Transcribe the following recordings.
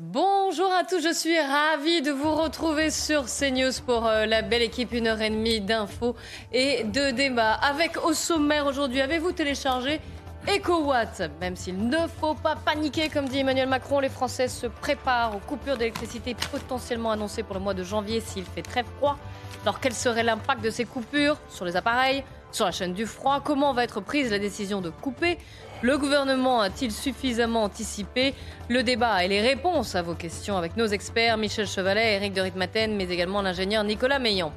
Bonjour à tous, je suis ravie de vous retrouver sur CNews pour euh, la belle équipe, une heure et demie d'infos et de débats. Avec au sommaire aujourd'hui, avez-vous téléchargé EcoWatt? Même s'il ne faut pas paniquer, comme dit Emmanuel Macron, les Français se préparent aux coupures d'électricité potentiellement annoncées pour le mois de janvier s'il fait très froid. Alors quel serait l'impact de ces coupures sur les appareils, sur la chaîne du froid? Comment va être prise la décision de couper Le gouvernement a-t-il suffisamment anticipé le débat et les réponses à vos questions avec nos experts Michel Chevalet, Eric de Ritmaten, mais également l'ingénieur Nicolas Meillan.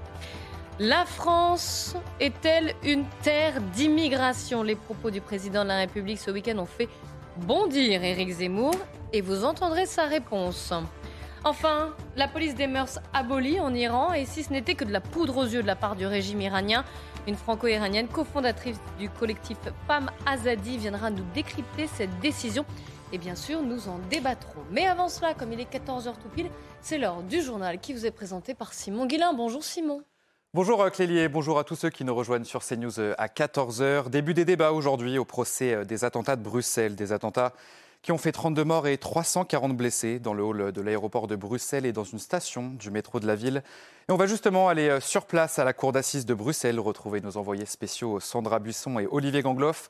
La France est-elle une terre d'immigration? Les propos du président de la République ce week-end ont fait bondir Éric Zemmour et vous entendrez sa réponse. Enfin, la police des mœurs abolie en Iran et si ce n'était que de la poudre aux yeux de la part du régime iranien, une franco-iranienne cofondatrice du collectif Femme Azadi viendra nous décrypter cette décision et bien sûr nous en débattrons. Mais avant cela, comme il est 14h tout pile, c'est l'heure du journal qui vous est présenté par Simon Guillain. Bonjour Simon. Bonjour Clélier, bonjour à tous ceux qui nous rejoignent sur CNews à 14h. Début des débats aujourd'hui au procès des attentats de Bruxelles, des attentats qui ont fait 32 morts et 340 blessés dans le hall de l'aéroport de Bruxelles et dans une station du métro de la ville. Et on va justement aller sur place à la cour d'assises de Bruxelles, retrouver nos envoyés spéciaux Sandra Buisson et Olivier Gangloff.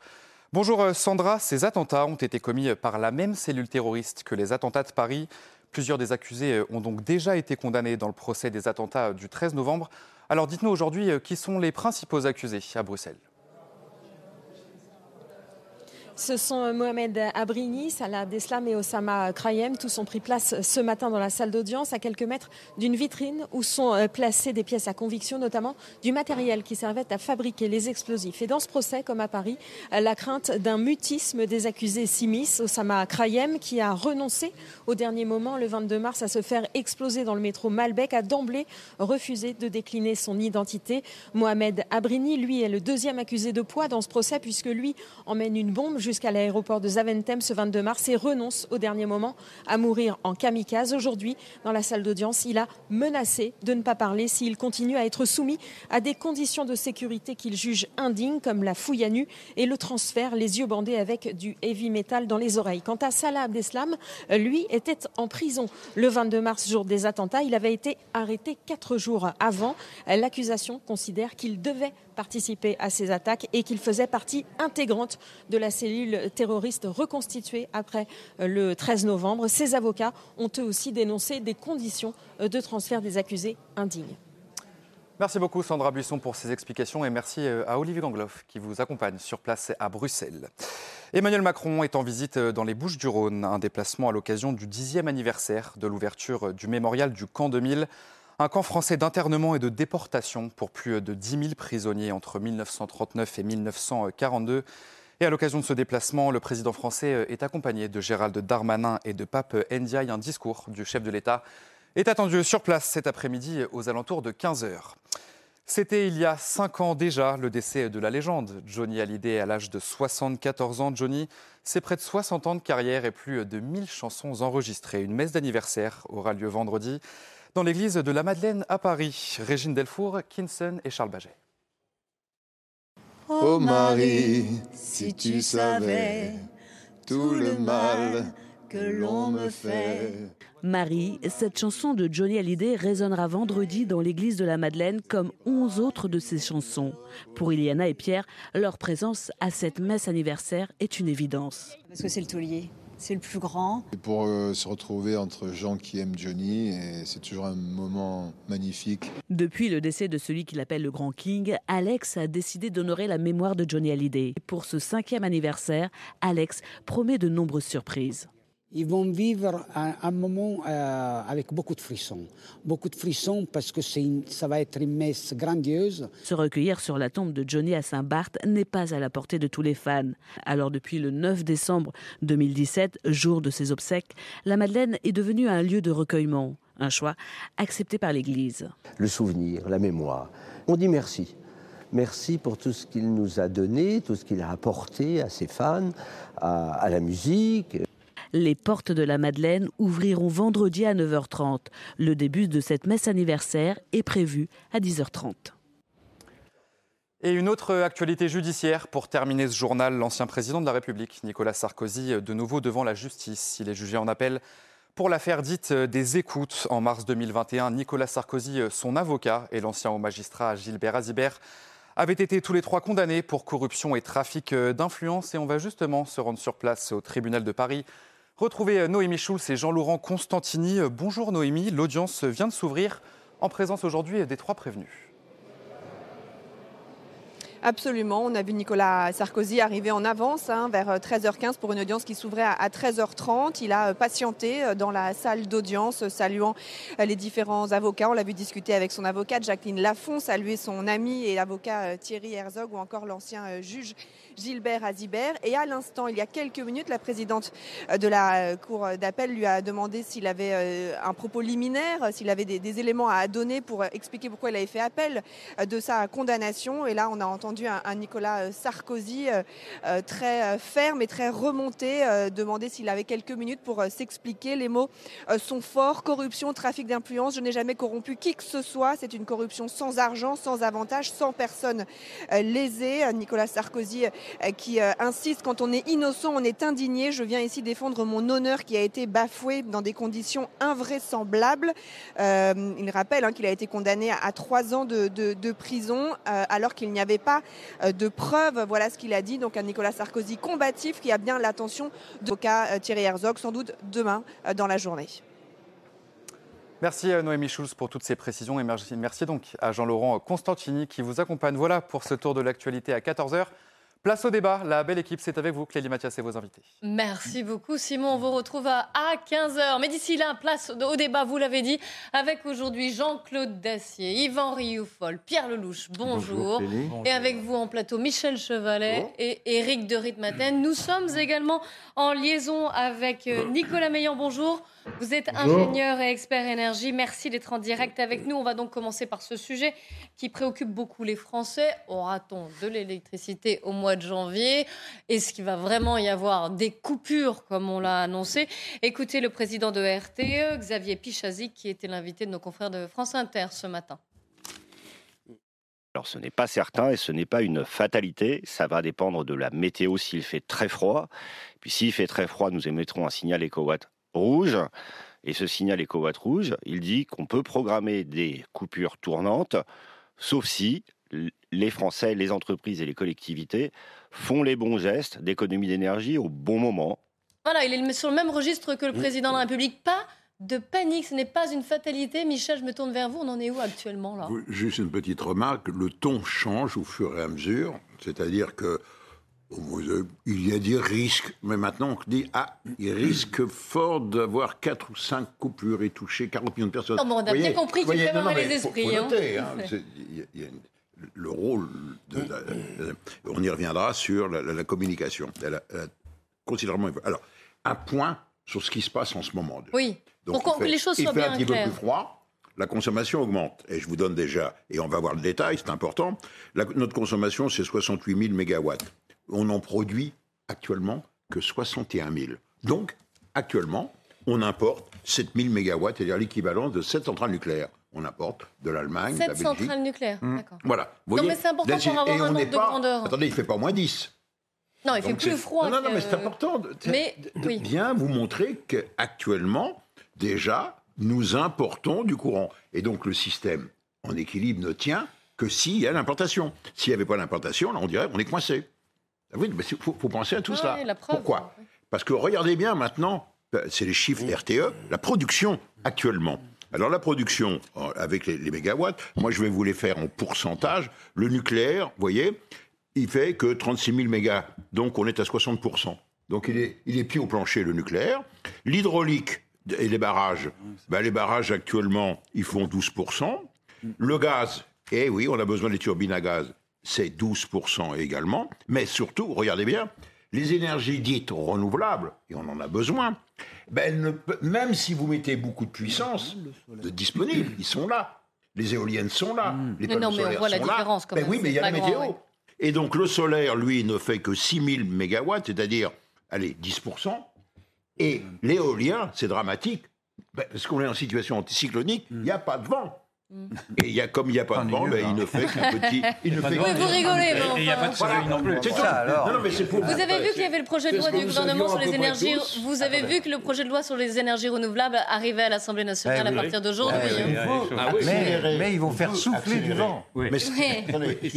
Bonjour Sandra, ces attentats ont été commis par la même cellule terroriste que les attentats de Paris. Plusieurs des accusés ont donc déjà été condamnés dans le procès des attentats du 13 novembre. Alors dites-nous aujourd'hui qui sont les principaux accusés à Bruxelles? Ce sont Mohamed Abrini, Salah Abdeslam et Osama Krayem. Tous ont pris place ce matin dans la salle d'audience, à quelques mètres d'une vitrine où sont placées des pièces à conviction, notamment du matériel qui servait à fabriquer les explosifs. Et dans ce procès, comme à Paris, la crainte d'un mutisme des accusés s'immisce. Osama Krayem, qui a renoncé au dernier moment, le 22 mars, à se faire exploser dans le métro Malbec, a d'emblée refusé de décliner son identité. Mohamed Abrini, lui, est le deuxième accusé de poids dans ce procès, puisque lui emmène une bombe jusqu'à l'aéroport de Zaventem ce 22 mars et renonce au dernier moment à mourir en kamikaze. Aujourd'hui, dans la salle d'audience, il a menacé de ne pas parler s'il continue à être soumis à des conditions de sécurité qu'il juge indignes, comme la fouille à nu et le transfert, les yeux bandés avec du heavy metal dans les oreilles. Quant à Salah Abdeslam, lui était en prison le 22 mars, jour des attentats. Il avait été arrêté quatre jours avant. L'accusation considère qu'il devait participer à ces attaques et qu'il faisait partie intégrante de la cellule terroriste reconstituée après le 13 novembre. Ses avocats ont eux aussi dénoncé des conditions de transfert des accusés indignes. Merci beaucoup Sandra Buisson pour ces explications et merci à Olivier Gangloff qui vous accompagne sur place à Bruxelles. Emmanuel Macron est en visite dans les Bouches du Rhône, un déplacement à l'occasion du dixième anniversaire de l'ouverture du mémorial du camp 2000 un camp français d'internement et de déportation pour plus de 10 000 prisonniers entre 1939 et 1942. Et à l'occasion de ce déplacement, le président français est accompagné de Gérald Darmanin et de Pape Ndiaye. Un discours du chef de l'État est attendu sur place cet après-midi aux alentours de 15 heures. C'était il y a cinq ans déjà le décès de la légende. Johnny Hallyday, à l'âge de 74 ans, Johnny, c'est près de 60 ans de carrière et plus de 1000 chansons enregistrées. Une messe d'anniversaire aura lieu vendredi dans l'église de la Madeleine à Paris. Régine Delfour, Kinson et Charles Baget. Oh Marie, si tu savais tout le mal que l'on me fait. Marie, cette chanson de Johnny Hallyday résonnera vendredi dans l'église de la Madeleine comme onze autres de ses chansons. Pour Iliana et Pierre, leur présence à cette messe anniversaire est une évidence. Parce que c'est le taulier c'est le plus grand. Et pour euh, se retrouver entre gens qui aiment Johnny, et c'est toujours un moment magnifique. Depuis le décès de celui qu'il appelle le Grand King, Alex a décidé d'honorer la mémoire de Johnny Hallyday. Pour ce cinquième anniversaire, Alex promet de nombreuses surprises. Ils vont vivre un, moment euh, avec beaucoup de frissons. Beaucoup de frissons parce que ça va être une messe grandiose. Se recueillir sur la tombe de Johnny à Saint-Barth n'est pas à la portée de tous les fans. Alors depuis le 9 décembre 2017, jour de ses obsèques, la Madeleine est devenue un lieu de recueillement. Un choix accepté par l'Église. Le souvenir, la mémoire. On dit merci. Merci pour tout ce qu'il nous a donné, tout ce qu'il a apporté à ses fans, à, à la musique. Les portes de la Madeleine ouvriront vendredi à 9h30. Le début de cette messe anniversaire est prévu à 10h30. Et une autre actualité judiciaire pour terminer ce journal, l'ancien président de la République, Nicolas Sarkozy, de nouveau devant la justice. Il est jugé en appel pour l'affaire dite des écoutes. En mars 2021, Nicolas Sarkozy, son avocat et l'ancien haut magistrat Gilbert Azibert avaient été tous les trois condamnés pour corruption et trafic d'influence. Et on va justement se rendre sur place au tribunal de Paris Retrouvez euh, Noémie Schulz et Jean-Laurent Constantini. Euh, bonjour Noémie, l'audience vient de s'ouvrir en présence aujourd'hui des trois prévenus. Absolument. On a vu Nicolas Sarkozy arriver en avance hein, vers 13h15 euh, pour une audience qui s'ouvrait à 13h30. Il a patienté dans la salle d'audience, saluant les différents avocats. On l'a vu discuter avec son avocate Jacqueline Lafont, saluer son ami et l'avocat Thierry Herzog ou encore l'ancien juge Gilbert Azibert. Et à l'instant, il y a quelques minutes, la présidente euh, de la euh, Cour d'appel lui a demandé s'il avait euh, un propos liminaire, s'il avait des, éléments à donner pour expliquer pourquoi il avait fait appel de sa condamnation. Et là, on a entendu un, Nicolas Sarkozy très ferme et très remonté demander s'il avait quelques minutes pour s'expliquer. Les mots sont forts. Corruption, trafic d'influence. Je n'ai jamais corrompu qui que ce soit. C'est une corruption sans argent, sans avantage, sans personne lésée. Nicolas Sarkozy qui euh, insiste quand on est innocent, on est indigné. Je viens ici défendre mon honneur qui a été bafoué dans des conditions invraisemblables. Euh, il rappelle hein, qu'il a été condamné à trois ans de, prison alors qu'il n'y avait pas de preuves. Voilà ce qu'il a dit. Donc un Nicolas Sarkozy combatif qui a bien l'attention de cas Thierry Herzog, sans doute demain dans la journée. Merci Noémie Schulz pour toutes ces précisions et merci donc à Jean-Laurent Constantini qui vous accompagne. Voilà pour ce tour de l'actualité à 14h. Place au débat, la belle équipe, c'est avec vous, Clélie Mathias et vos invités. Merci beaucoup, Simon. On vous retrouve à 15h. Mais d'ici là, place au débat, vous l'avez dit, avec aujourd'hui Jean-Claude Dacier, Yvan Rioufol, Pierre Lelouch, bonjour. et avec vous en plateau, Michel Chevalet et Éric de Ritmaten. Nous sommes également en liaison avec euh, Nicolas Meillan, bonjour. Vous êtes ingénieur et expert énergie. Merci d'être en direct avec nous. On va donc commencer par ce sujet qui préoccupe beaucoup les Français. Aura-t-on de l'électricité au mois de janvier? Est-ce qu'il va vraiment y avoir des coupures comme on l'a annoncé? Écoutez le président de RTE, Xavier Pichazik, qui était l'invité de nos confrères de France Inter ce matin. Alors ce n'est pas certain et ce n'est pas une fatalité, ça va dépendre de la météo s'il fait très froid. Puis s'il fait très froid, nous émettrons un signal éco-watt rouge. Et ce signal éco-watt rouge, il dit qu'on peut programmer des coupures tournantes, sauf si les Français, les entreprises et les collectivités font les bons gestes d'économie d'énergie au bon moment. Voilà, il est sur le même registre que le président de la République. Pas de panique, ce n'est pas une fatalité. Michel, je me tourne vers vous. On en est où actuellement là? Juste une petite remarque. Le ton change au fur et à mesure. C'est-à-dire que il y a des risques, mais maintenant on dit ah, il risque fort d'avoir 4 ou 5 coupures et toucher 40 millions de personnes. Non, on a bien compris qu'il fait les esprits. Hein. le rôle, de on y reviendra sur la, communication. considérablement. Alors, un point sur ce qui se passe en ce moment. Oui, Donc, pour que les choses soient bien claires. Il fait un petit peu plus froid, la consommation augmente. Et je vous donne déjà, et on va voir le détail, c'est important. notre consommation, c'est 68 000 mégawatts on n'en produit actuellement que 61 000. Donc, actuellement, on importe 7 000 mégawatts, c'est-à-dire l'équivalent de 7 centrales nucléaires. On importe de l'Allemagne, de la Belgique. 7 centrales nucléaires, mmh. d'accord. Voilà. non, mais c'est important pour avoir un ordre de grandeur. Attendez, il ne fait pas moins 10. Non, il fait plus froid. Non, non, mais c'est important de, mais, bien vous montrer qu'actuellement, déjà, nous importons du courant. Et donc, le système en équilibre ne tient que s'il y a l'importation. S'il n'y avait pas l'importation, là, on dirait qu'on est coincé. Ah oui, mais il faut, penser à tout cela. Pourquoi? Parce que regardez bien maintenant, euh, c'est les chiffres RTE, la production actuellement. Alors la production euh, avec les, mégawatts, moi je vais vous les faire en pourcentage. Le nucléaire, vous voyez, il fait que 36 000 mégas, donc on est à 60% Donc il est, il est pied au plancher, le nucléaire. L'hydraulique et les barrages, ben, les barrages actuellement, ils font 12%. Le gaz, eh oui, on a besoin des turbines à gaz, c'est 12% également. Mais surtout, regardez bien, les énergies dites renouvelables, et on en a besoin, ben, même si vous mettez beaucoup de puissance de disponible, ils sont là. Les éoliennes sont là. Les panneaux non, mais on voit la différence quand ben oui, mais il y a la météo. Et donc le solaire, lui, ne fait que 6000 mégawatts, c'est-à-dire, allez, 10%. Et l'éolien, c'est dramatique, ben, parce qu'on est en situation anticyclonique, il n'y a pas de vent. Et il y a, comme il n'y a pas de vent, ben, il ne fait qu'un petit. Il ne fait oui, vous rigolez, mais il n'y a pas de soleil non plus. C'est ça, alors. Non, non, mais pour vous avez vu qu'il y avait le projet de loi du gouvernement sur les énergies. Vous avez vu que le projet de loi sur les énergies renouvelables arrivait à l'Assemblée nationale à partir d'aujourd'hui. Mais ils vont faire souffler du vent.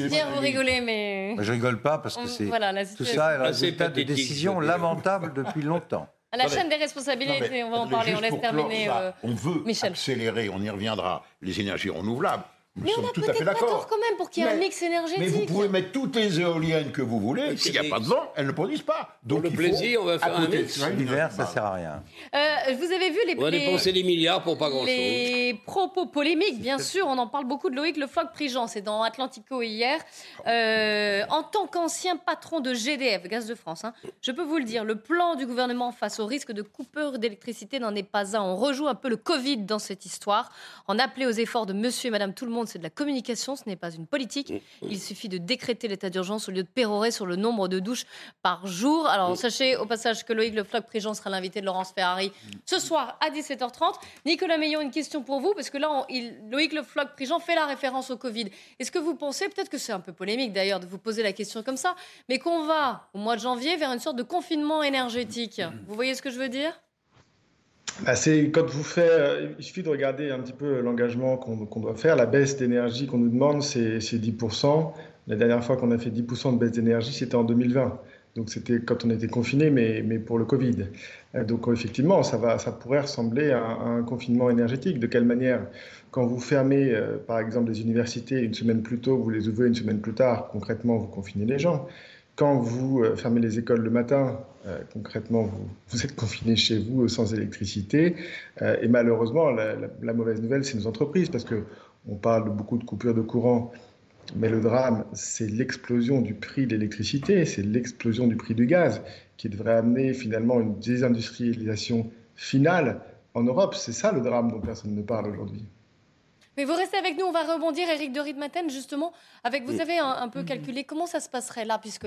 Pierre, vous rigolez, mais. Je rigole pas parce que c'est tout ça est le résultat de décisions lamentables depuis longtemps. La chaîne des responsabilités, on va en parler, on laisse terminer. Euh, on veut accélérer, on y reviendra, les énergies renouvelables. Nous mais on a peut-être pas tort quand même pour qu'il y ait un mix énergétique. Mais vous pouvez mettre toutes les éoliennes que vous voulez. S'il n'y a pas de vent, elles ne produisent pas. Donc pour le plaisir, on va faire un mix. L'hiver, ça ne sert à rien. Euh, vous avez vu les... On va dépenser des milliards pour pas grand-chose. Les propos polémiques, bien sûr. On en parle beaucoup de Loïc Le Floch-Prigent. C'est dans Atlantico hier. Euh, en tant qu'ancien patron de GDF, Gaz de France, hein, je peux vous le dire, le plan du gouvernement face au risque de coupure d'électricité n'en est pas un. On rejoue un peu le Covid dans cette histoire. En appeler aux efforts de monsieur et madame tout le monde c'est de la communication, ce n'est pas une politique. Mm, mm. Il suffit de décréter l'état d'urgence au lieu de pérorer sur le nombre de douches par jour. Alors, mm. sachez au passage que Loïc Le Floch-Prigent sera l'invité de Laurence Ferrari ce soir à 17h30. Nicolas Meillon, une question pour vous, parce que là, il, Loïc Le Floch-Prigent fait la référence au Covid. Est-ce que vous pensez, peut-être que c'est un peu polémique d'ailleurs de vous poser la question comme ça, mais qu'on va, au mois de janvier, vers une sorte de confinement énergétique Vous voyez ce que je veux dire? Bah, quand vous faites, euh, il suffit de regarder un petit peu l'engagement qu'on doit faire. La baisse d'énergie qu'on nous demande, c'est 10%. La dernière fois qu'on a fait 10% de baisse d'énergie, c'était en 2020. Donc c'était quand on était confiné, mais, pour le Covid. Euh, donc effectivement, ça, pourrait ressembler à, un confinement énergétique. De quelle manière? Quand vous fermez, euh, par exemple, les universités une semaine plus tôt, vous les ouvrez une semaine plus tard, concrètement, vous confinez les gens. Quand vous fermez les écoles le matin, concrètement, vous, êtes confiné chez vous sans électricité. Euh, et malheureusement, la, mauvaise nouvelle, c'est nos entreprises, parce que on parle de beaucoup de coupures de courant, mais le drame, c'est l'explosion du prix de l'électricité, c'est l'explosion du prix du gaz, qui devrait amener finalement une désindustrialisation finale en Europe. C'est ça le drame dont personne ne parle aujourd'hui. Mais vous restez avec nous, on va rebondir, Eric de Ridmaten, justement, avec, vous avez un, peu calculé comment ça se passerait là, puisque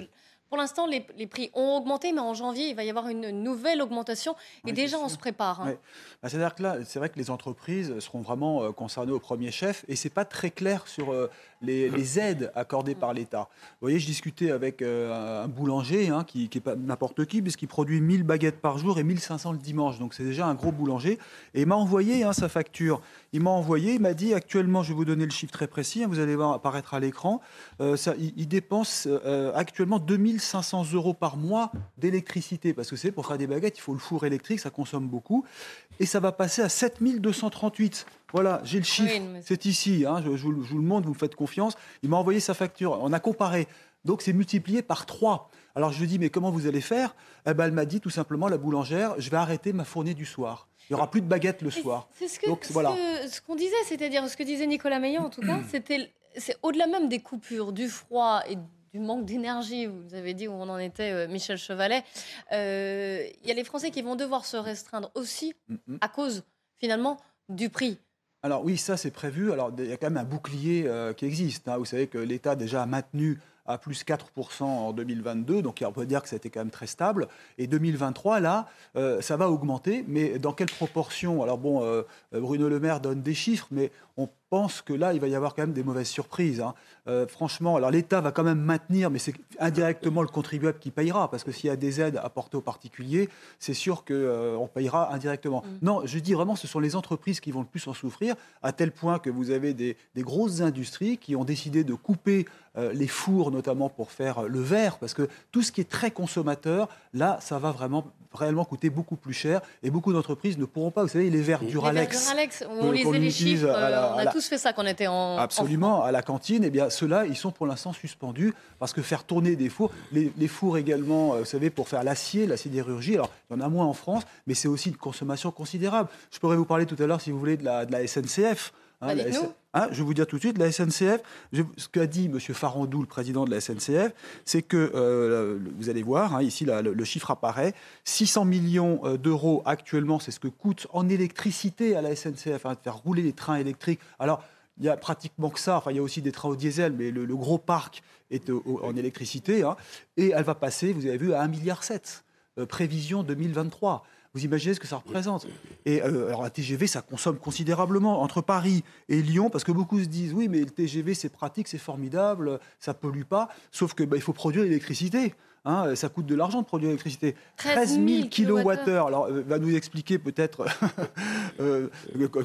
pour l'instant, les, prix ont augmenté, mais en janvier, il va y avoir une nouvelle augmentation. Et déjà, on se prépare. Hein. Bah, c'est-à-dire que là, c'est vrai que les entreprises seront vraiment euh, concernées au premier chef. Et ce n'est pas très clair sur euh, les, aides accordées par l'État. Vous voyez, je discutais avec euh, un boulanger, hein, qui n'est pas n'importe qui, puisqu'il produit 1000 baguettes par jour et 1500 le dimanche. Donc c'est déjà un gros boulanger. Et il m'a envoyé hein, sa facture. Il m'a envoyé, il m'a dit actuellement, je vais vous donner le chiffre très précis, vous allez voir apparaître à l'écran, il, il, dépense actuellement 2000 500 euros par mois d'électricité, parce que c'est pour faire des baguettes, il faut le four électrique, ça consomme beaucoup, et ça va passer à 7238. Voilà, j'ai le chiffre, c'est ici, hein, je, vous, le montre, vous me faites confiance. Il m'a envoyé sa facture, on a comparé, donc c'est multiplié par 3. Alors je lui dis, mais comment vous allez faire? Eh ben, Elle m'a dit tout simplement, la boulangère, je vais arrêter ma fournée du soir. Il n'y aura plus de baguettes le soir. C'est ce qu'on voilà. disait, c'est-à-dire ce que disait Nicolas Meillan en tout cas, c'était c'est au-delà même des coupures, du froid et du manque d'énergie, vous avez dit où on en était, euh, Michel Chevalet, euh, il y a les Français qui vont devoir se restreindre aussi mm-hmm. à cause, finalement, du prix. Alors oui, ça c'est prévu. Alors il y a quand même un bouclier euh, qui existe. Hein. Vous savez que l'État déjà maintenu à plus 4% en 2022, donc on peut dire que été quand même très stable. Et 2023, là, ça va augmenter, mais dans quelle proportion? Alors bon, Bruno Le Maire donne des chiffres, mais on pense que là, il va y avoir quand même des mauvaises surprises. Hein. Euh, franchement, alors l'État va quand même maintenir, mais c'est indirectement le contribuable qui payera, parce que s'il y a des aides apportées aux particuliers, c'est sûr qu'on euh, payera indirectement. Mm. Non, je dis vraiment, ce sont les entreprises qui vont le plus en souffrir, à tel point que vous avez des, grosses industries qui ont décidé de couper euh, les fours, notamment pour faire le verre, parce que tout ce qui est très consommateur, là, ça va vraiment réellement coûter beaucoup plus cher, et beaucoup d'entreprises ne pourront pas, vous savez, les verres Duralex, Duralex on lisait les chiffres, on a tous fait ça quand on était en. Absolument, à la cantine, eh bien, ceux-là, ils sont pour l'instant suspendus parce que faire tourner des fours, les, fours également, euh, vous savez, pour faire l'acier, la sidérurgie, alors il y en a moins en France, mais c'est aussi une consommation considérable. Je pourrais vous parler tout à l'heure, si vous voulez, de la, de la SNCF. Hein, hein, je vais vous dire tout de suite, la SNCF, ce qu'a dit M. Farandou, le président de la SNCF, c'est que, euh, vous allez voir, hein, ici le, chiffre apparaît, 600 millions euh, d'euros actuellement, c'est ce que coûte en électricité à la SNCF, de faire rouler les trains électriques. Alors, il y a pratiquement que ça, enfin il y a aussi des trains au diesel, mais le, gros parc est en électricité, et elle va passer, vous avez vu, à 1,7 milliard, euh, prévision 2023. Vous imaginez ce que ça représente Et euh, alors la TGV, ça consomme considérablement entre Paris et Lyon, parce que beaucoup se disent oui, mais le TGV c'est pratique, c'est formidable, ça pollue pas. Sauf que bah, il faut produire l'électricité. Hein, ça coûte de l'argent de produire l'électricité. 13 000 kWh. Alors, euh, va nous expliquer peut-être euh,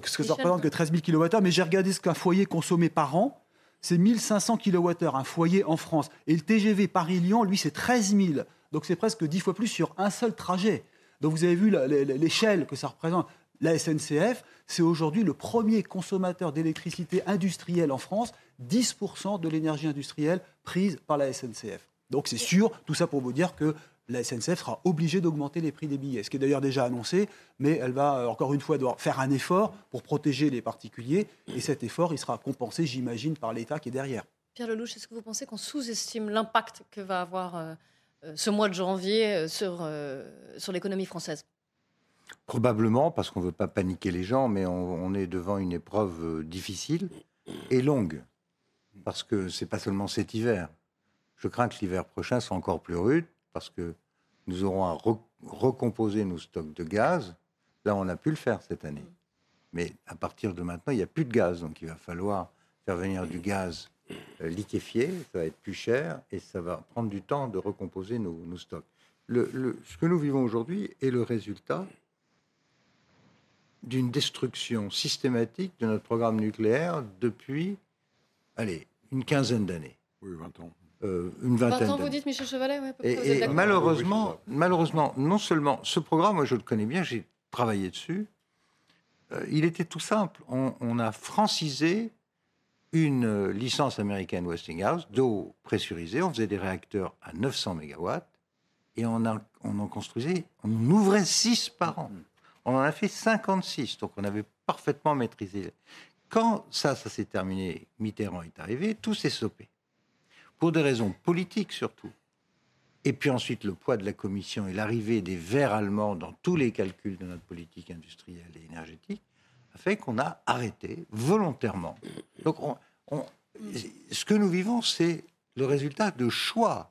ce que ça représente que 13 000 kWh. Mais j'ai regardé ce qu'un foyer consommait par an. C'est 1500 kWh, un foyer en France. Et le TGV Paris-Lyon, lui, c'est 13 000. Donc c'est presque 10 fois plus sur un seul trajet. Donc vous avez vu l'échelle que ça représente. La SNCF, c'est aujourd'hui le premier consommateur d'électricité industrielle en France, 10% de l'énergie industrielle prise par la SNCF. Donc c'est sûr, tout ça pour vous dire que la SNCF sera obligée d'augmenter les prix des billets, ce qui est d'ailleurs déjà annoncé, mais elle va euh, encore une fois devoir faire un effort pour protéger les particuliers, et cet effort, il sera compensé, j'imagine, par l'État qui est derrière. Pierre Lelouch, est-ce que vous pensez qu'on sous-estime l'impact que va avoir euh, ce mois de janvier euh, sur, euh, sur l'économie française Probablement, parce qu'on ne veut pas paniquer les gens, mais on, est devant une épreuve difficile et longue. Parce que ce n'est pas seulement cet hiver. Je crains que l'hiver prochain soit encore plus rude, parce que nous aurons à recomposer nos stocks de gaz. Là, on a pu le faire cette année. Mais à partir de maintenant, il n'y a plus de gaz. Donc il va falloir faire venir du gaz euh, liquéfié, ça va être plus cher et ça va prendre du temps de recomposer nos, stocks. Le, ce que nous vivons aujourd'hui est le résultat d'une destruction systématique de notre programme nucléaire depuis, allez, une quinzaine d'années. Oui, 20 ans. Euh, une vingtaine 20 ans, vous dites, Michel Chevalet Et, malheureusement, malheureusement, non seulement ce programme, moi je le connais bien, j'ai travaillé dessus, euh, il était tout simple. On, on a francisé une licence américaine Westinghouse d'eau pressurisée. On faisait des réacteurs à 900 MW et on, en construisait, on ouvrait 6 par an. On en a fait 56, donc on avait parfaitement maîtrisé. Quand ça, ça s'est terminé, Mitterrand est arrivé, tout s'est stoppé. Pour des raisons politiques surtout. Et puis ensuite, le poids de la Commission et l'arrivée des Verts allemands dans tous les calculs de notre politique industrielle et énergétique a fait qu'on a arrêté volontairement. Donc, ce que nous vivons, c'est le résultat de choix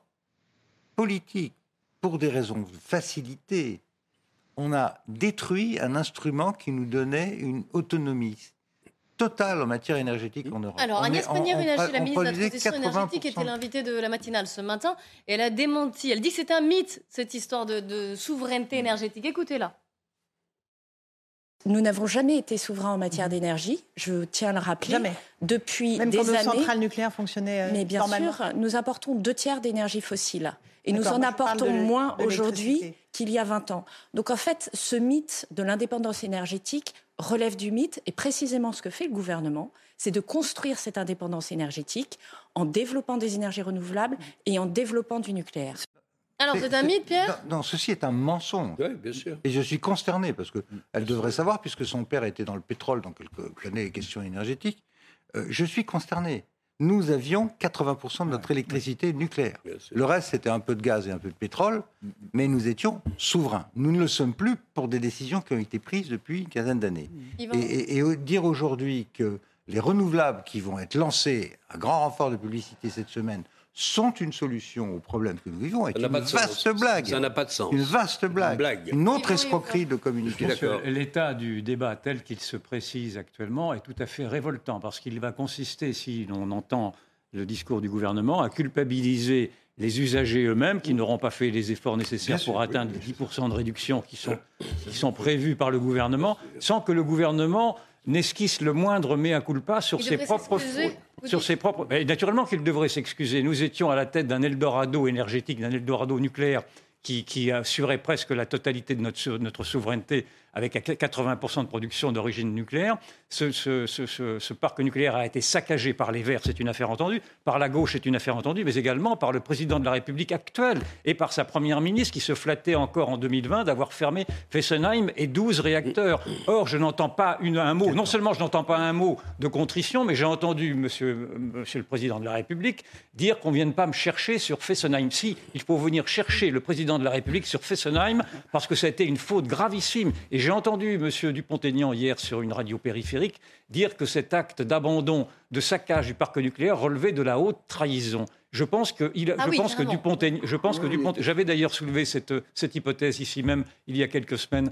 politiques pour des raisons de facilité. On a détruit un instrument qui nous donnait une autonomie totale en matière énergétique en Europe. Alors, Agnès Pannier-Runacher, la ministre de la Transition énergétique, était l'invitée de la matinale ce matin. Et elle a démenti. Elle dit que c'est un mythe, cette histoire de, de souveraineté énergétique. Écoutez-la. Nous n'avons jamais été souverains en matière mhm. d'énergie, je tiens à le rappeler. Jamais. Depuis Même des quand nos centrales nucléaires fonctionnaient euh, Mais bien sûr, nous apportons deux tiers d'énergie fossile. Et nous en apportons moins aujourd'hui qu'il y a 20 ans. Donc en fait, ce mythe de l'indépendance énergétique relève du mythe. Et précisément ce que fait le gouvernement, c'est de construire cette indépendance énergétique en développant des énergies renouvelables et en développant du nucléaire. Alors, c'est un mythe, Pierre non, ceci est un mensonge. Oui, bien sûr. Et je suis consterné, parce qu'elle devrait savoir, puisque son père était dans le pétrole, donc elle connaît les questions énergétiques. Euh, je suis consterné. Nous avions 80% de notre électricité nucléaire. Le reste, c'était un peu de gaz et un peu de pétrole, mais nous étions souverains. Nous ne le sommes plus pour des décisions qui ont été prises depuis une quinzaine d'années. Et, et dire aujourd'hui que les renouvelables qui vont être lancés à grand renfort de publicité cette semaine sont une solution au problème que nous vivons est une vaste blague. Ça n'a pas de sens. Une vaste blague. Une, autre escroquerie de communication. L'état du débat tel qu'il se précise actuellement est tout à fait révoltant parce qu'il va consister, si l'on entend le discours du gouvernement, à culpabiliser les usagers eux-mêmes qui n'auront pas fait les efforts nécessaires pour atteindre les 10% de réduction qui sont, qui sont prévus par le gouvernement, sans que le gouvernement n'esquisse le moindre mea culpa sur ses propres sur ses propres. naturellement qu'il devrait s'excuser. Nous étions à la tête d'un Eldorado énergétique, d'un Eldorado nucléaire qui, qui assurait presque la totalité de notre, notre souveraineté avec 80% de production d'origine nucléaire. Ce, parc nucléaire a été saccagé par les Verts, c'est une affaire entendue, par la gauche, c'est une affaire entendue, mais également par le président de la République actuelle et par sa première ministre qui se flattait encore en 2020 d'avoir fermé Fessenheim et 12 réacteurs. Or, je n'entends pas un mot, non seulement je n'entends pas un mot de contrition, mais j'ai entendu monsieur, le président de la République dire qu'on ne vienne pas me chercher sur Fessenheim. Si, il faut venir chercher le président de la République sur Fessenheim parce que ça a été une faute gravissime. J'ai entendu M. Dupont-Aignan hier sur une radio périphérique dire que cet acte d'abandon, de saccage du parc nucléaire relevait de la haute trahison. Je pense que, il, ah je, pense que Dupont-Aignan, je pense que Dupont, j'avais d'ailleurs soulevé cette, cette hypothèse ici même il y a quelques semaines.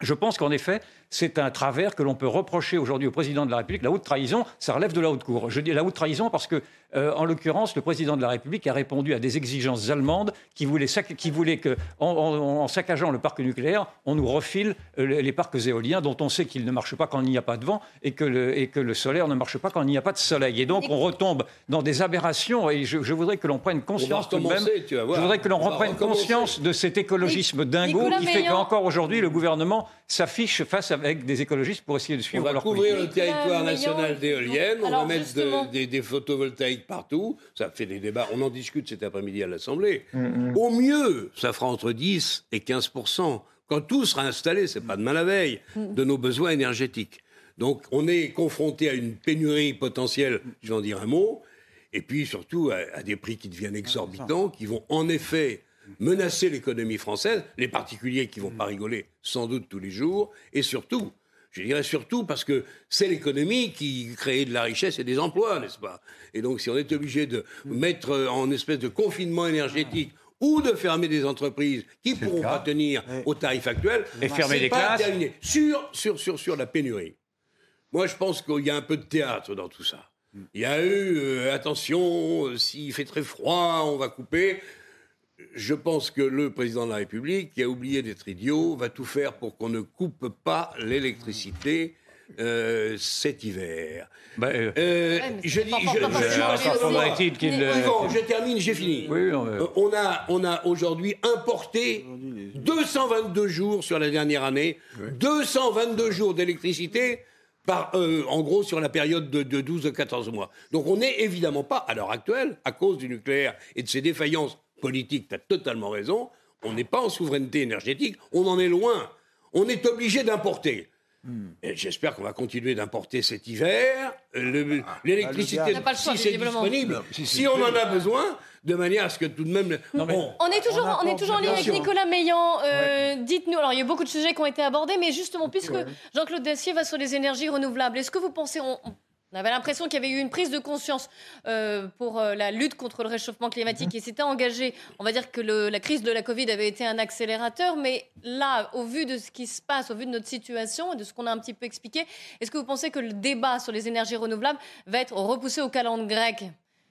Je pense qu'en effet, c'est un travers que l'on peut reprocher aujourd'hui au président de la République. La haute trahison, ça relève de la haute cour. Je dis la haute trahison parce que, euh, en l'occurrence, le président de la République a répondu à des exigences allemandes qui voulaient, qui voulaient que, en, saccageant le parc nucléaire, on nous refile euh, les parcs éoliens dont on sait qu'ils ne marchent pas quand il n'y a pas de vent et que, le, et que le solaire ne marche pas quand il n'y a pas de soleil. Et donc, on retombe dans des aberrations. Et je, voudrais que l'on prenne conscience tout de même. Je voudrais que l'on reprenne conscience de cet écologisme dingo qui fait qu'encore aujourd'hui, le gouvernement s'affiche face avec des écologistes pour essayer de suivre on va couvrir le territoire national d'éoliennes, on va mettre des, photovoltaïques partout. Ça fait des débats. On en discute cet après-midi à l'Assemblée. Mm, mm. Au mieux, ça fera entre 10 et 15 quand tout sera installé, c'est pas demain la veille, mm. de nos besoins énergétiques. Donc, on est confronté à une pénurie potentielle, je vais en dire un mot, et puis surtout à, des prix qui deviennent exorbitants, qui vont en effet menacer l'économie française, les particuliers qui vont pas rigoler sans doute tous les jours, et surtout je dirais surtout parce que c'est l'économie qui crée de la richesse et des emplois, n'est-ce pas? Et donc, si on est obligé de mettre en espèce de confinement énergétique ou de fermer des entreprises qui ne pourront pas tenir au tarif actuel, et fermer des classes. sur, sur, sur, sur la pénurie. Moi, je pense qu'il y a un peu de théâtre dans tout ça. Il y a eu, euh, attention, euh, s'il fait très froid, on va couper je pense que le président de la République, qui a oublié d'être idiot, va tout faire pour qu'on ne coupe pas l'électricité. Euh, cet hiver. Bah, euh, euh, je dis, je, termine, j'ai fini. on a, on a aujourd'hui importé 222 jours sur la dernière année, 222 jours d'électricité. Par, en gros, sur la période de, de 12 à 14 mois. Donc, on n'est évidemment pas, à l'heure actuelle, à cause du nucléaire et de ses défaillances politique, tu as totalement raison. On n'est pas en souveraineté énergétique, on en est loin. On est obligé d'importer. Hmm. J'espère qu'on va continuer d'importer cet hiver. Ah, l'électricité, si c'est disponible, si, on en a besoin, de manière à ce que tout de même. on, est toujours, on, est toujours en ligne avec Nicolas Meillan. Euh, dites-nous, alors il y a beaucoup de sujets qui ont été abordés, mais justement, puisque Jean-Claude Dessier va sur les énergies renouvelables, est-ce que vous pensez, on, on avait l'impression qu'il y avait eu une prise de conscience euh, pour euh, la lutte contre le réchauffement climatique mhm. et s'était engagé. On va dire que la crise de la Covid avait été un accélérateur, mais là, au vu de ce qui se passe, au vu de notre situation et de ce qu'on a un petit peu expliqué, est-ce que vous pensez que le débat sur les énergies renouvelables va être repoussé au calendrier grec?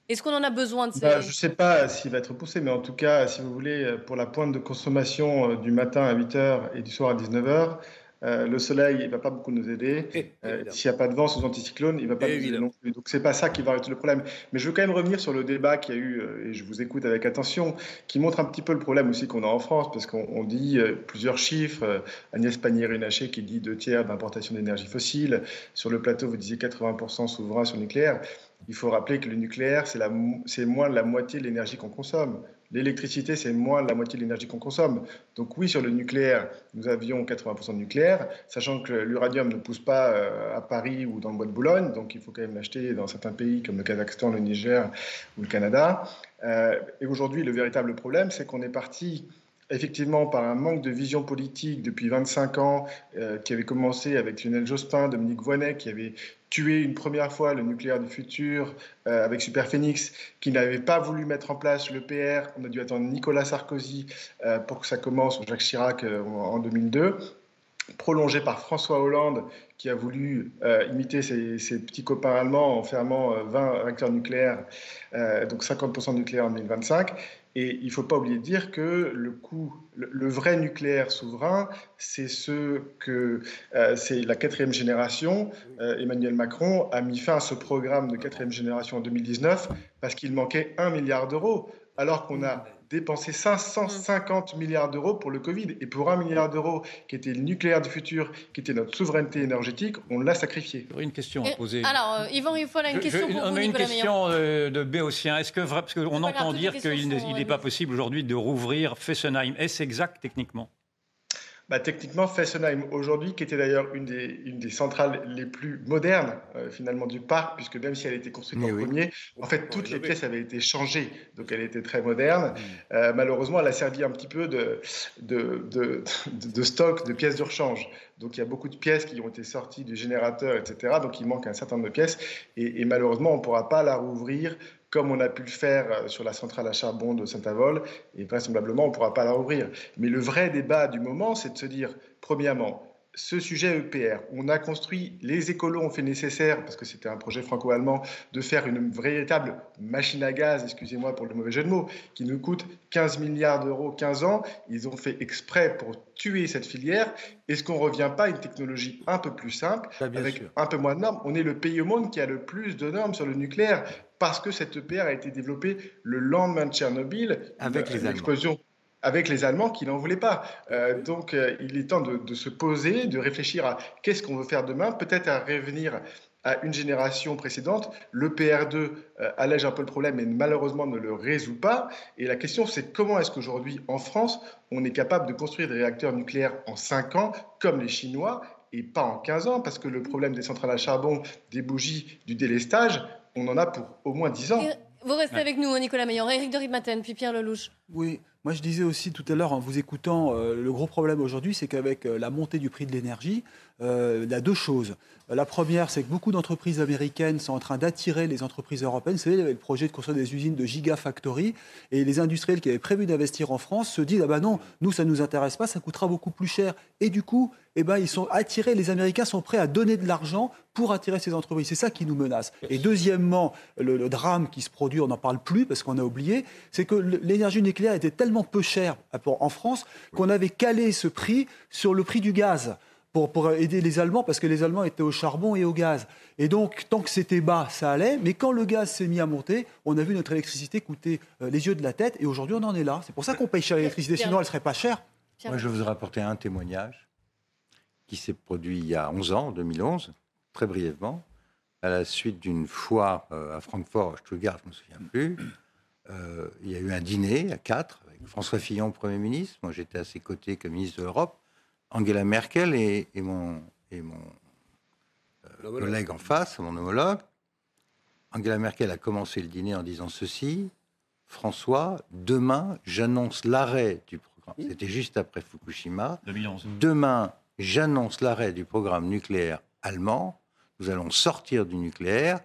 Est-ce qu'on en a besoin de ça bah, Je ne sais pas s'il va être repoussé, mais en tout cas, si vous voulez, pour la pointe de consommation euh, du matin à 8h et du soir à 19h, euh, le soleil, il va pas beaucoup nous aider. Euh, s'il n'y a pas de vent sous anticyclone, il va pas nous aider non plus. Donc c'est pas ça qui va être le problème. Mais je veux quand même revenir sur le débat qu'il y a eu, euh, et je vous écoute avec attention, qui montre un petit peu le problème aussi qu'on a en France, parce qu'on dit plusieurs chiffres. Agnès Pannier-Runacher qui dit deux tiers d'importation d'énergie fossile. Sur le plateau, vous disiez 80% souverain sur le nucléaire. Il faut rappeler que le nucléaire, c'est moins de la moitié de l'énergie qu'on consomme. L'électricité, c'est moins la moitié de l'énergie qu'on consomme. Donc oui, sur le nucléaire, nous avions 80% de nucléaire, sachant que l'uranium ne pousse pas euh, à Paris ou dans le bois de Boulogne, donc il faut quand même l'acheter dans certains pays comme le Kazakhstan, le Niger ou le Canada. Euh, et aujourd'hui, le véritable problème, c'est qu'on est parti effectivement par un manque de vision politique depuis 25 ans, euh, qui avait commencé avec Lionel Jospin, Dominique Voynet, qui avait tué une première fois le nucléaire du futur euh, avec Superphénix, qui n'avait pas voulu mettre en place le PR. On a dû attendre Nicolas Sarkozy euh, pour que ça commence, Jacques Chirac en 2002 prolongé par François Hollande, qui a voulu imiter ses, petits copains allemands en fermant 20 réacteurs nucléaires, donc 50% de nucléaire en 2025. Et il ne faut pas oublier de dire que le vrai nucléaire souverain, c'est ce euh, la quatrième génération. Euh, Emmanuel Macron a mis fin à ce programme de quatrième génération en 2019 parce qu'il manquait un milliard d'euros, alors qu'on a dépensé 550 mm. milliards d'euros pour le Covid. Et pour un milliard d'euros, qui était le nucléaire du futur, qui était notre souveraineté énergétique, on l'a sacrifié. Une question à poser. Alors, euh, Yvan il a une question pour on a une question euh, de Béotien. Est-ce que parce qu'on entend dire qu'il n'est pas possible aujourd'hui de rouvrir Fessenheim Est-ce exact techniquement? Bah, techniquement, Fessenheim, aujourd'hui, qui était d'ailleurs une des, une des centrales les plus modernes, euh, finalement, du parc, puisque même si elle a été construite en premier, en fait, toutes les pièces avaient été changées. Donc, elle était très moderne. Mm. Euh, malheureusement, elle a servi un petit peu de, de, de, de stock de pièces de rechange. Donc, il y a beaucoup de pièces qui ont été sorties du générateur, etc. Donc, il manque un certain nombre de pièces. Et, et malheureusement, on ne pourra pas la rouvrir comme on a pu le faire euh, sur la centrale à charbon de Saint-Avold, et vraisemblablement on ne pourra pas la rouvrir. Mais le vrai débat du moment, c'est de se dire, premièrement, ce sujet EPR, on a construit, les écolos ont fait nécessaire, parce que c'était un projet franco-allemand, de faire une véritable machine à gaz, excusez-moi pour le mauvais jeu de mots, qui nous coûte 15 milliards d'euros 15 ans. Ils ont fait exprès pour tuer cette filière. Est-ce qu'on ne revient pas à une technologie un peu plus simple, avec un peu moins de normes? On est le pays au monde qui a le plus de normes sur le nucléaire parce que cette EPR a été développée le lendemain de Tchernobyl, avec les explosion avec les Allemands qui n'en voulaient pas. Euh, donc euh, il est temps de, se poser, de réfléchir à qu'est-ce qu'on veut faire demain, peut-être à revenir à une génération précédente. Le PR2 euh, allège un peu le problème, mais malheureusement ne le résout pas. Et la question, c'est comment est-ce qu'aujourd'hui, en France, on est capable de construire des réacteurs nucléaires en 5 ans, comme les Chinois, et pas en 15 ans, parce que le problème des centrales à charbon, des bougies, du délestage, on en a pour au moins 10 ans. Vous restez avec nous, Nicolas Meillon, Éric de Rimaten, puis Pierre Lelouch. Oui, moi je disais aussi tout à l'heure en vous écoutant, euh, le gros problème aujourd'hui, c'est qu'avec euh, la montée du prix de l'énergie, euh, il y a deux choses. La première, c'est que beaucoup d'entreprises américaines sont en train d'attirer les entreprises européennes. Vous savez, il y avait le projet de construire des usines de Gigafactory et les industriels qui avaient prévu d'investir en France se disent ah ben non, nous ça ne nous intéresse pas, ça coûtera beaucoup plus cher. Et du coup, eh ben, ils sont attirés, les Américains sont prêts à donner de l'argent pour attirer ces entreprises. C'est ça qui nous menace. Et deuxièmement, le, drame qui se produit, on n'en parle plus parce qu'on a oublié, c'est que l'énergie nucléaire était tellement peu chère en France qu'on avait calé ce prix sur le prix du gaz pour, aider les Allemands, parce que les Allemands étaient au charbon et au gaz. Et donc, tant que c'était bas, ça allait. Mais quand le gaz s'est mis à monter, on a vu notre électricité coûter euh, les yeux de la tête. Et aujourd'hui, on en est là. C'est pour ça qu'on paye cher l'électricité, sinon elle ne serait pas chère. Moi, je vais vous rapporter un témoignage qui s'est produit il y a 11 ans, en 2011, très brièvement, à la suite d'une foire euh, à Francfort, à Stuttgart, je ne me souviens plus. Euh, il y a eu un dîner à quatre avec François Fillon, Premier ministre. Moi, j'étais à ses côtés comme ministre de l'Europe. Angela Merkel et, mon, et mon euh, collègue en face, mon homologue. Angela Merkel a commencé le dîner en disant ceci François, demain, j'annonce l'arrêt du programme. C'était juste après Fukushima. 2011. Demain, j'annonce l'arrêt du programme nucléaire allemand. Nous allons sortir du nucléaire.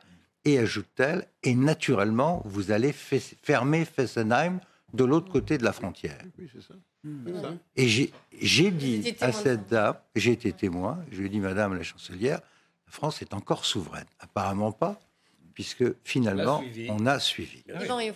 Et ajoute-t-elle, et naturellement, vous allez fermer Fessenheim de l'autre côté de la frontière. Oui, c'est ça. Mmh. Et j'ai dit à cette dame, j'ai été témoin, je lui ai dit, Madame la chancelière, la France est encore souveraine. Apparemment pas, puisque finalement, on a suivi.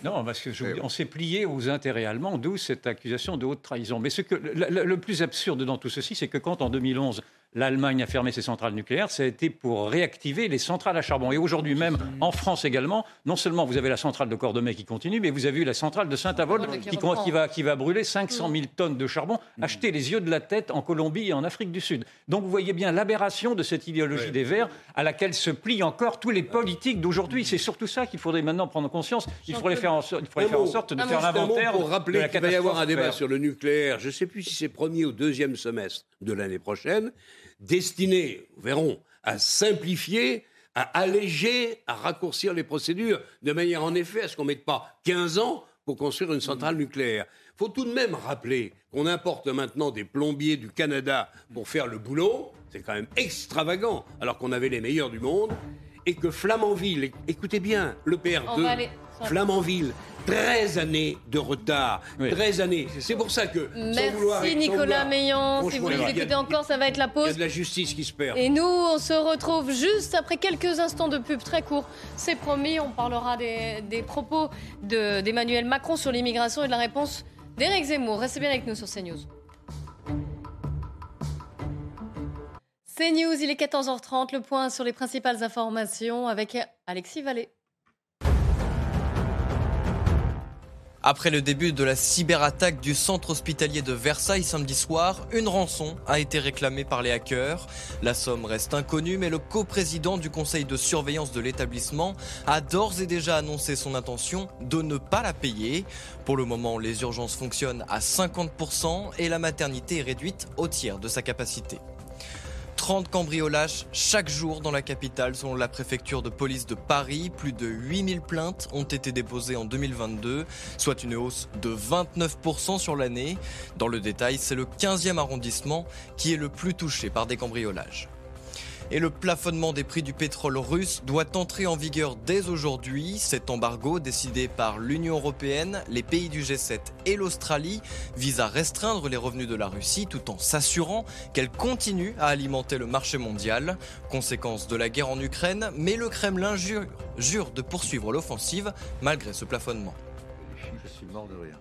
Non, parce que on s'est plié aux intérêts allemands, d'où cette accusation de haute trahison. Mais ce que, le plus absurde dans tout ceci, c'est que quand en 2011, l'Allemagne a fermé ses centrales nucléaires, ça a été pour réactiver les centrales à charbon. Et aujourd'hui même, en France également, non seulement vous avez la centrale de Cordemais qui continue, mais vous avez eu la centrale de Saint-Avold qui, va, qui va brûler 500 000 tonnes de charbon, acheter les yeux de la tête en Colombie et en Afrique du Sud. Donc vous voyez bien l'aberration de cette idéologie des Verts à laquelle se plient encore tous les politiques d'aujourd'hui. C'est surtout ça qu'il faudrait maintenant prendre conscience. Il faudrait faire en, sorte, il faire, en sorte de faire l'inventaire. Pour rappeler qu'il va y avoir un débat sur le nucléaire, je ne sais plus si c'est premier ou deuxième semestre de l'année prochaine destiné, verront, à simplifier, à alléger, à raccourcir les procédures, de manière en effet à ce qu'on ne mette pas 15 ans pour construire une centrale nucléaire. Il faut tout de même rappeler qu'on importe maintenant des plombiers du Canada pour faire le boulot, c'est quand même extravagant, alors qu'on avait les meilleurs du monde, et que Flamanville, écoutez bien, le PR2, Flamanville, 13 années de retard. 13 années. C'est pour ça que. Merci Nicolas Meillan. Si vous les écoutez encore, ça va être la pause. Il y a de la justice qui se perd. Et nous, on se retrouve juste après quelques instants de pub très court. C'est promis, on parlera des, des propos d'Emmanuel Macron sur l'immigration et de la réponse d'Éric Zemmour. Restez bien avec nous sur CNews. CNews, il est 14h30, le point sur les principales informations avec Alexis Vallée. Après le début de la cyberattaque du centre hospitalier de Versailles samedi soir, une rançon a été réclamée par les hackers. La somme reste inconnue, mais le coprésident du conseil de surveillance de l'établissement a d'ores et déjà annoncé son intention de ne pas la payer. Pour le moment, les urgences fonctionnent à 50% et la maternité est réduite au tiers de sa capacité. 30 cambriolages chaque jour dans la capitale selon la préfecture de police de Paris. Plus de 8000 plaintes ont été déposées en 2022, soit une hausse de 29% sur l'année. Dans le détail, c'est le 15e arrondissement qui est le plus touché par des cambriolages. Et le plafonnement des prix du pétrole russe doit entrer en vigueur dès aujourd'hui. Cet embargo, décidé par l'Union européenne, les pays du G7 et l'Australie, vise à restreindre les revenus de la Russie tout en s'assurant qu'elle continue à alimenter le marché mondial. Conséquence de la guerre en Ukraine, mais le Kremlin jure, de poursuivre l'offensive malgré ce plafonnement. Je suis mort de rire.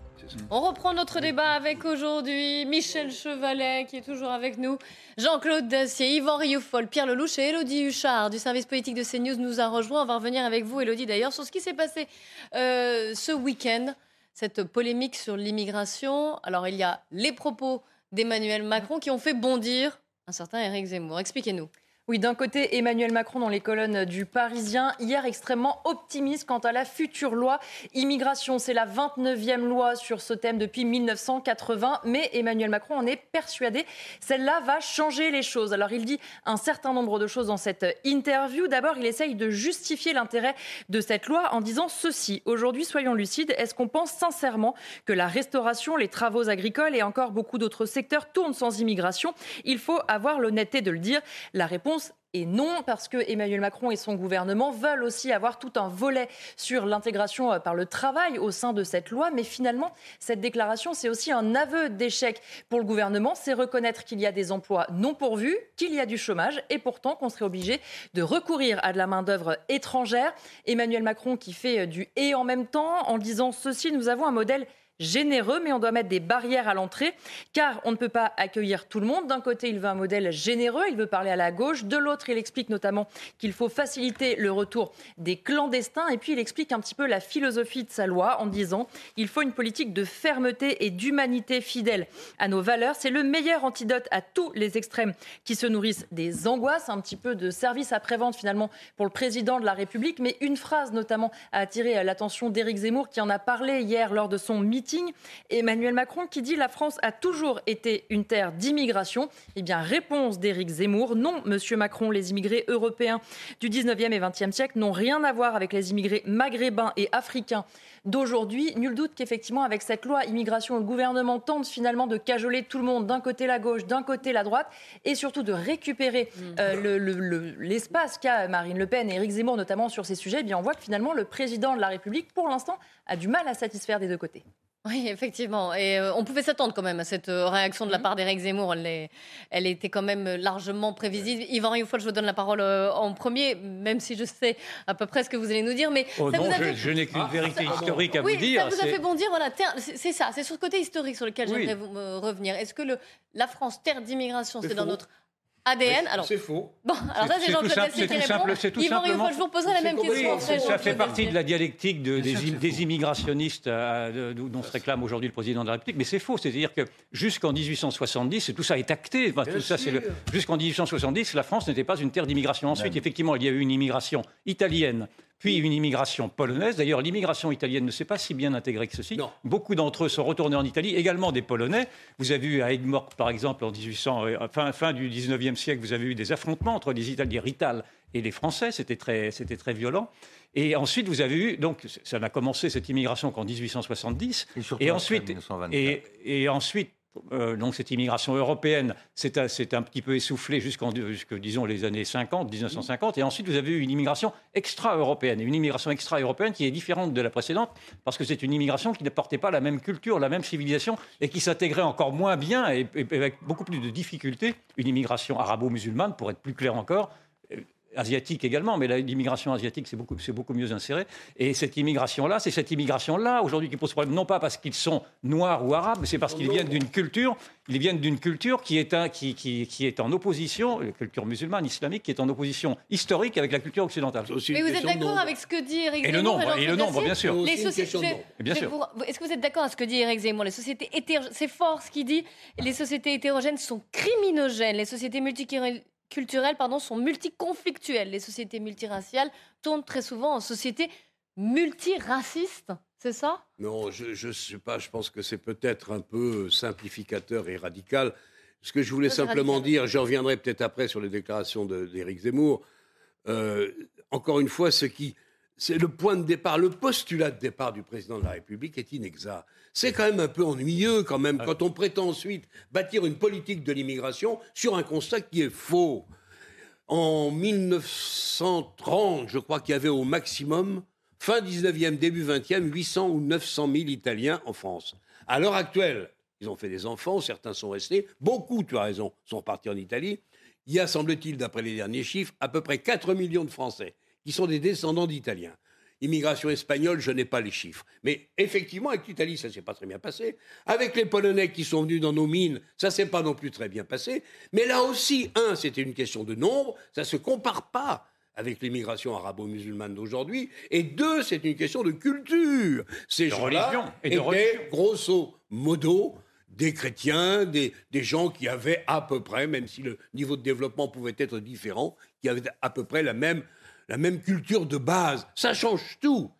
On reprend notre débat avec aujourd'hui Michel Chevalet qui est toujours avec nous, Jean-Claude Dacier, Yvan Rioufol, Pierre Lelouch et Elodie Huchard du service politique de CNews nous a rejoint. On va revenir avec vous, Elodie, d'ailleurs, sur ce qui s'est passé euh, ce week-end, cette polémique sur l'immigration. Alors, il y a les propos d'Emmanuel Macron qui ont fait bondir un certain Éric Zemmour. Expliquez-nous. Oui, d'un côté, Emmanuel Macron dans les colonnes du Parisien, hier extrêmement optimiste quant à la future loi immigration. C'est la 29e loi sur ce thème depuis 1980, mais Emmanuel Macron en est persuadé. Celle-là va changer les choses. Alors il dit un certain nombre de choses dans cette interview. D'abord, il essaye de justifier l'intérêt de cette loi en disant ceci. Aujourd'hui, soyons lucides, est-ce qu'on pense sincèrement que la restauration, les travaux agricoles et encore beaucoup d'autres secteurs tournent sans immigration? Il faut avoir l'honnêteté de le dire. La réponse et non, parce que Emmanuel Macron et son gouvernement veulent aussi avoir tout un volet sur l'intégration euh, par le travail au sein de cette loi. Mais finalement, cette déclaration, c'est aussi un aveu d'échec pour le gouvernement. C'est reconnaître qu'il y a des emplois non pourvus, qu'il y a du chômage et pourtant qu'on serait obligé de recourir à de la main-d'œuvre étrangère. Emmanuel Macron qui fait euh, du et en même temps en disant ceci, nous avons un modèle généreux, mais on doit mettre des barrières à l'entrée, car on ne peut pas accueillir tout le monde. D'un côté, il veut un modèle généreux, il veut parler à la gauche. De l'autre, il explique notamment qu'il faut faciliter le retour des clandestins. Et puis, il explique un petit peu la philosophie de sa loi en disant il faut une politique de fermeté et d'humanité fidèle à nos valeurs. C'est le meilleur antidote à tous les extrêmes qui se nourrissent des angoisses, un petit peu de service après-vente finalement pour le président de la République. Mais une phrase notamment a attiré l'attention d'Éric Zemmour qui en a parlé hier lors de son meeting Emmanuel Macron qui dit la France a toujours été une terre d'immigration. Eh bien, réponse d'Éric Zemmour, non, Monsieur Macron, les immigrés européens du 19e et 20e siècle n'ont rien à voir avec les immigrés maghrébins et africains d'aujourd'hui. Nul doute qu'effectivement, avec cette loi immigration, le gouvernement tente finalement de cajoler tout le monde, d'un côté la gauche, d'un côté la droite, et surtout de récupérer mm. euh, l'espace qu'a Marine Le Pen et Éric Zemmour, notamment sur ces sujets. Eh bien, on voit que finalement, le président de la République, pour l'instant, a du mal à satisfaire des deux côtés. Oui, effectivement. Et euh, on pouvait s'attendre quand même à cette euh, réaction de la mhm. part d'Éric Zemmour. Elle, elle, était quand même largement prévisible. Yvan Rioufol, je vous donne la parole euh, en premier, même si je sais à peu près ce que vous allez nous dire. Mais oh non, je, n'ai qu'une vérité historique à vous dire. Ça vous a fait bondir. Voilà, c'est ça. C'est sur ce côté historique sur lequel j'aimerais revenir. Est-ce que le, la France, terre d'immigration, c'est dans notre ADN. Alors, c'est faux. Bon, alors ça, c'est Jean-Claude qui répond. C'est tout simplement. je vous poserai la même question. ça fait partie de la dialectique des, immigrationnistes euh, dont se réclame aujourd'hui le président de la République. Mais c'est faux. C'est-à-dire que jusqu'en 1870, tout ça est acté. tout ça, c'est Jusqu'en 1870, la France n'était pas une terre d'immigration. Ensuite, effectivement, il y a eu une immigration italienne, puis une immigration polonaise. D'ailleurs, l'immigration italienne ne s'est pas si bien intégrée que ceci. Beaucoup d'entre eux sont retournés en Italie, également des Polonais. Vous avez eu à Aigues-Mortes, par exemple, en 1800, euh, fin, fin du 19e siècle, vous avez eu des affrontements entre les Italiens Rital et les Français. C'était très, c'était très violent. Et ensuite, vous avez eu, donc, ça n'a commencé cette immigration qu'en 1870. Et, ensuite, et, et, ensuite, euh, donc cette immigration européenne s'est un, petit peu essoufflée jusqu'en disons les années 50, 1950, et ensuite vous avez eu une immigration extra-européenne, une immigration extra-européenne qui est différente de la précédente parce que c'est une immigration qui n'apportait pas la même culture, la même civilisation et qui s'intégrait encore moins bien et, avec beaucoup plus de difficultés. Une immigration arabo-musulmane, pour être plus clair encore, asiatique également, mais l'immigration asiatique, c'est beaucoup, beaucoup mieux inséré. Et cette immigration-là, c'est cette immigration-là, aujourd'hui, qui pose problème, non pas parce qu'ils sont noirs ou arabes, mais c'est parce qu'ils viennent d'une culture, ils viennent d'une culture qui est, un, qui, qui, qui, est en opposition, la culture musulmane, islamique, qui est en opposition historique avec la culture occidentale. Mais vous êtes d'accord avec ce que dit Eric Zemmour Et le nombre, et le nombre bien sûr. Les Est-ce que vous êtes d'accord avec ce que dit Eric Zemmour? Les sociétés c'est fort ce qu'il dit, les sociétés hétérogènes sont criminogènes, les sociétés multiculturelles culturelles pardon, sont multiconflictuelles. Les sociétés multiraciales tournent très souvent en sociétés multiracistes. C'est ça? Non, je ne sais pas. Je pense que c'est peut-être un peu simplificateur et radical. Ce que je voulais simplement dire, je reviendrai peut-être après sur les déclarations d'Éric Zemmour. Euh, encore une fois, ce qui, c'est le point de départ, le postulat de départ du président de la République est inexact. C'est quand même un peu ennuyeux quand même quand on prétend ensuite bâtir une politique de l'immigration sur un constat qui est faux. En 1930, je crois qu'il y avait au maximum, fin 19e, début 20e, 800 ou 900 000 Italiens en France. À l'heure actuelle, ils ont fait des enfants, certains sont restés, beaucoup, tu as raison, sont partis en Italie. Il y a, semble-t-il, d'après les derniers chiffres, à peu près 4 millions de Français qui sont des descendants d'Italiens. Immigration espagnole, je n'ai pas les chiffres. Mais effectivement, avec l'Italie, ça ne s'est pas très bien passé. Avec les Polonais qui sont venus dans nos mines, ça ne s'est pas non plus très bien passé. Mais là aussi, un, c'était une question de nombre, ça ne se compare pas avec l'immigration arabo-musulmane d'aujourd'hui. Et deux, c'est une question de culture. Ces gens-là étaient, grosso modo, des chrétiens, des, des, gens qui avaient à peu près, même si le niveau de développement pouvait être différent, qui avaient à peu près la même la même culture de base. Ça change tout.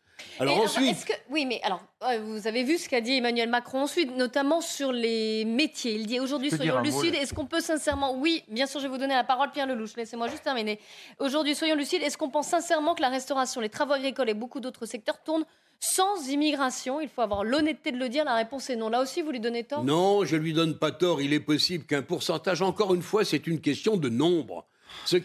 Alors ensuite. oui, mais alors, vous avez vu ce qu'a dit Emmanuel Macron ensuite, notamment sur les métiers. Il dit aujourd'hui, soyons lucides. Est-ce qu'on peut sincèrement. Oui, bien sûr, je vais vous donner la parole, Pierre Lelouch. Laissez-moi juste terminer. Aujourd'hui, soyons lucides. Est-ce qu'on pense sincèrement que la restauration, les travaux agricoles et beaucoup d'autres secteurs tournent sans immigration? Il faut avoir l'honnêteté de le dire. La réponse est non. Là aussi, vous lui donnez tort? Non, je lui donne pas tort. Il est possible qu'un pourcentage, encore une fois, c'est une question de nombre. Ce,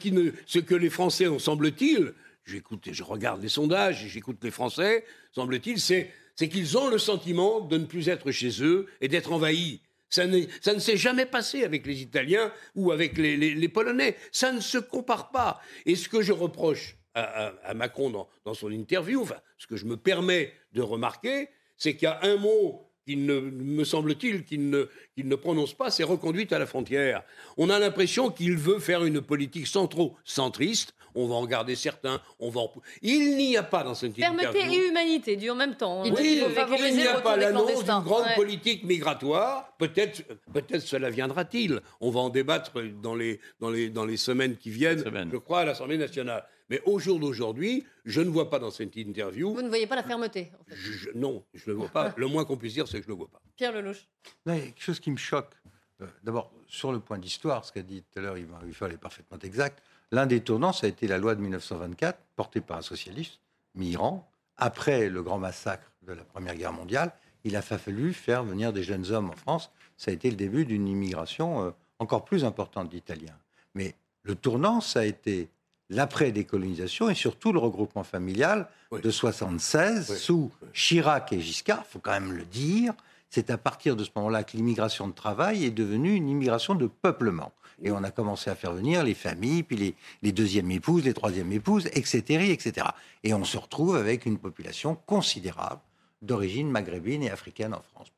que les Français ont, semble-t-il, j'écoute, je regarde les sondages, j'écoute les Français, semble-t-il, c'est, qu'ils ont le sentiment de ne plus être chez eux et d'être envahis. Ça, ne s'est jamais passé avec les Italiens ou avec les, Polonais. Ça ne se compare pas. Et ce que je reproche à, à, Macron dans, dans, son interview, enfin, ce que je me permets de remarquer, c'est qu'il y a un mot qu'il ne, me semble-t-il, qu'il ne, ne, prononce pas, c'est reconduite à la frontière. On a l'impression qu'il veut faire une politique centro-centriste. On va en garder certains, on va Il n'y a pas dans cette Fermeté et humanité, du en même temps. Il oui, il n'y a pas l'annonce d'une grande politique migratoire. Peut-être peut cela viendra-t-il. On va en débattre dans les, dans les, dans les semaines qui viennent, je crois, à l'Assemblée nationale. Mais au jour d'aujourd'hui, je ne vois pas dans cette interview. Vous ne voyez pas la fermeté Non, je ne le vois pas. le moins qu'on puisse dire, c'est que je ne le vois pas. Pierre Lelouch. Il y a quelque chose qui me choque. Euh, d'abord, sur le point d'histoire, ce qu'a dit tout à l'heure Yvan Ruffal est parfaitement exact. L'un des tournants, ça a été la loi de 1924, portée par un socialiste, Mitterrand. Après le grand massacre de la Première Guerre mondiale, il a fallu faire venir des jeunes hommes en France. Ça a été le début d'une immigration euh, encore plus importante d'Italiens. Mais le tournant, ça a été l'après-décolonisation et surtout le regroupement familial de 76 sous Chirac et Giscard, il faut quand même le dire. C'est à partir de ce moment-là que l'immigration de travail est devenue une immigration de peuplement. Et on a commencé à faire venir les familles, puis les, les deuxièmes épouses, les troisièmes épouses, etc., etc. Et on se retrouve avec une population considérable d'origine maghrébine et africaine en France.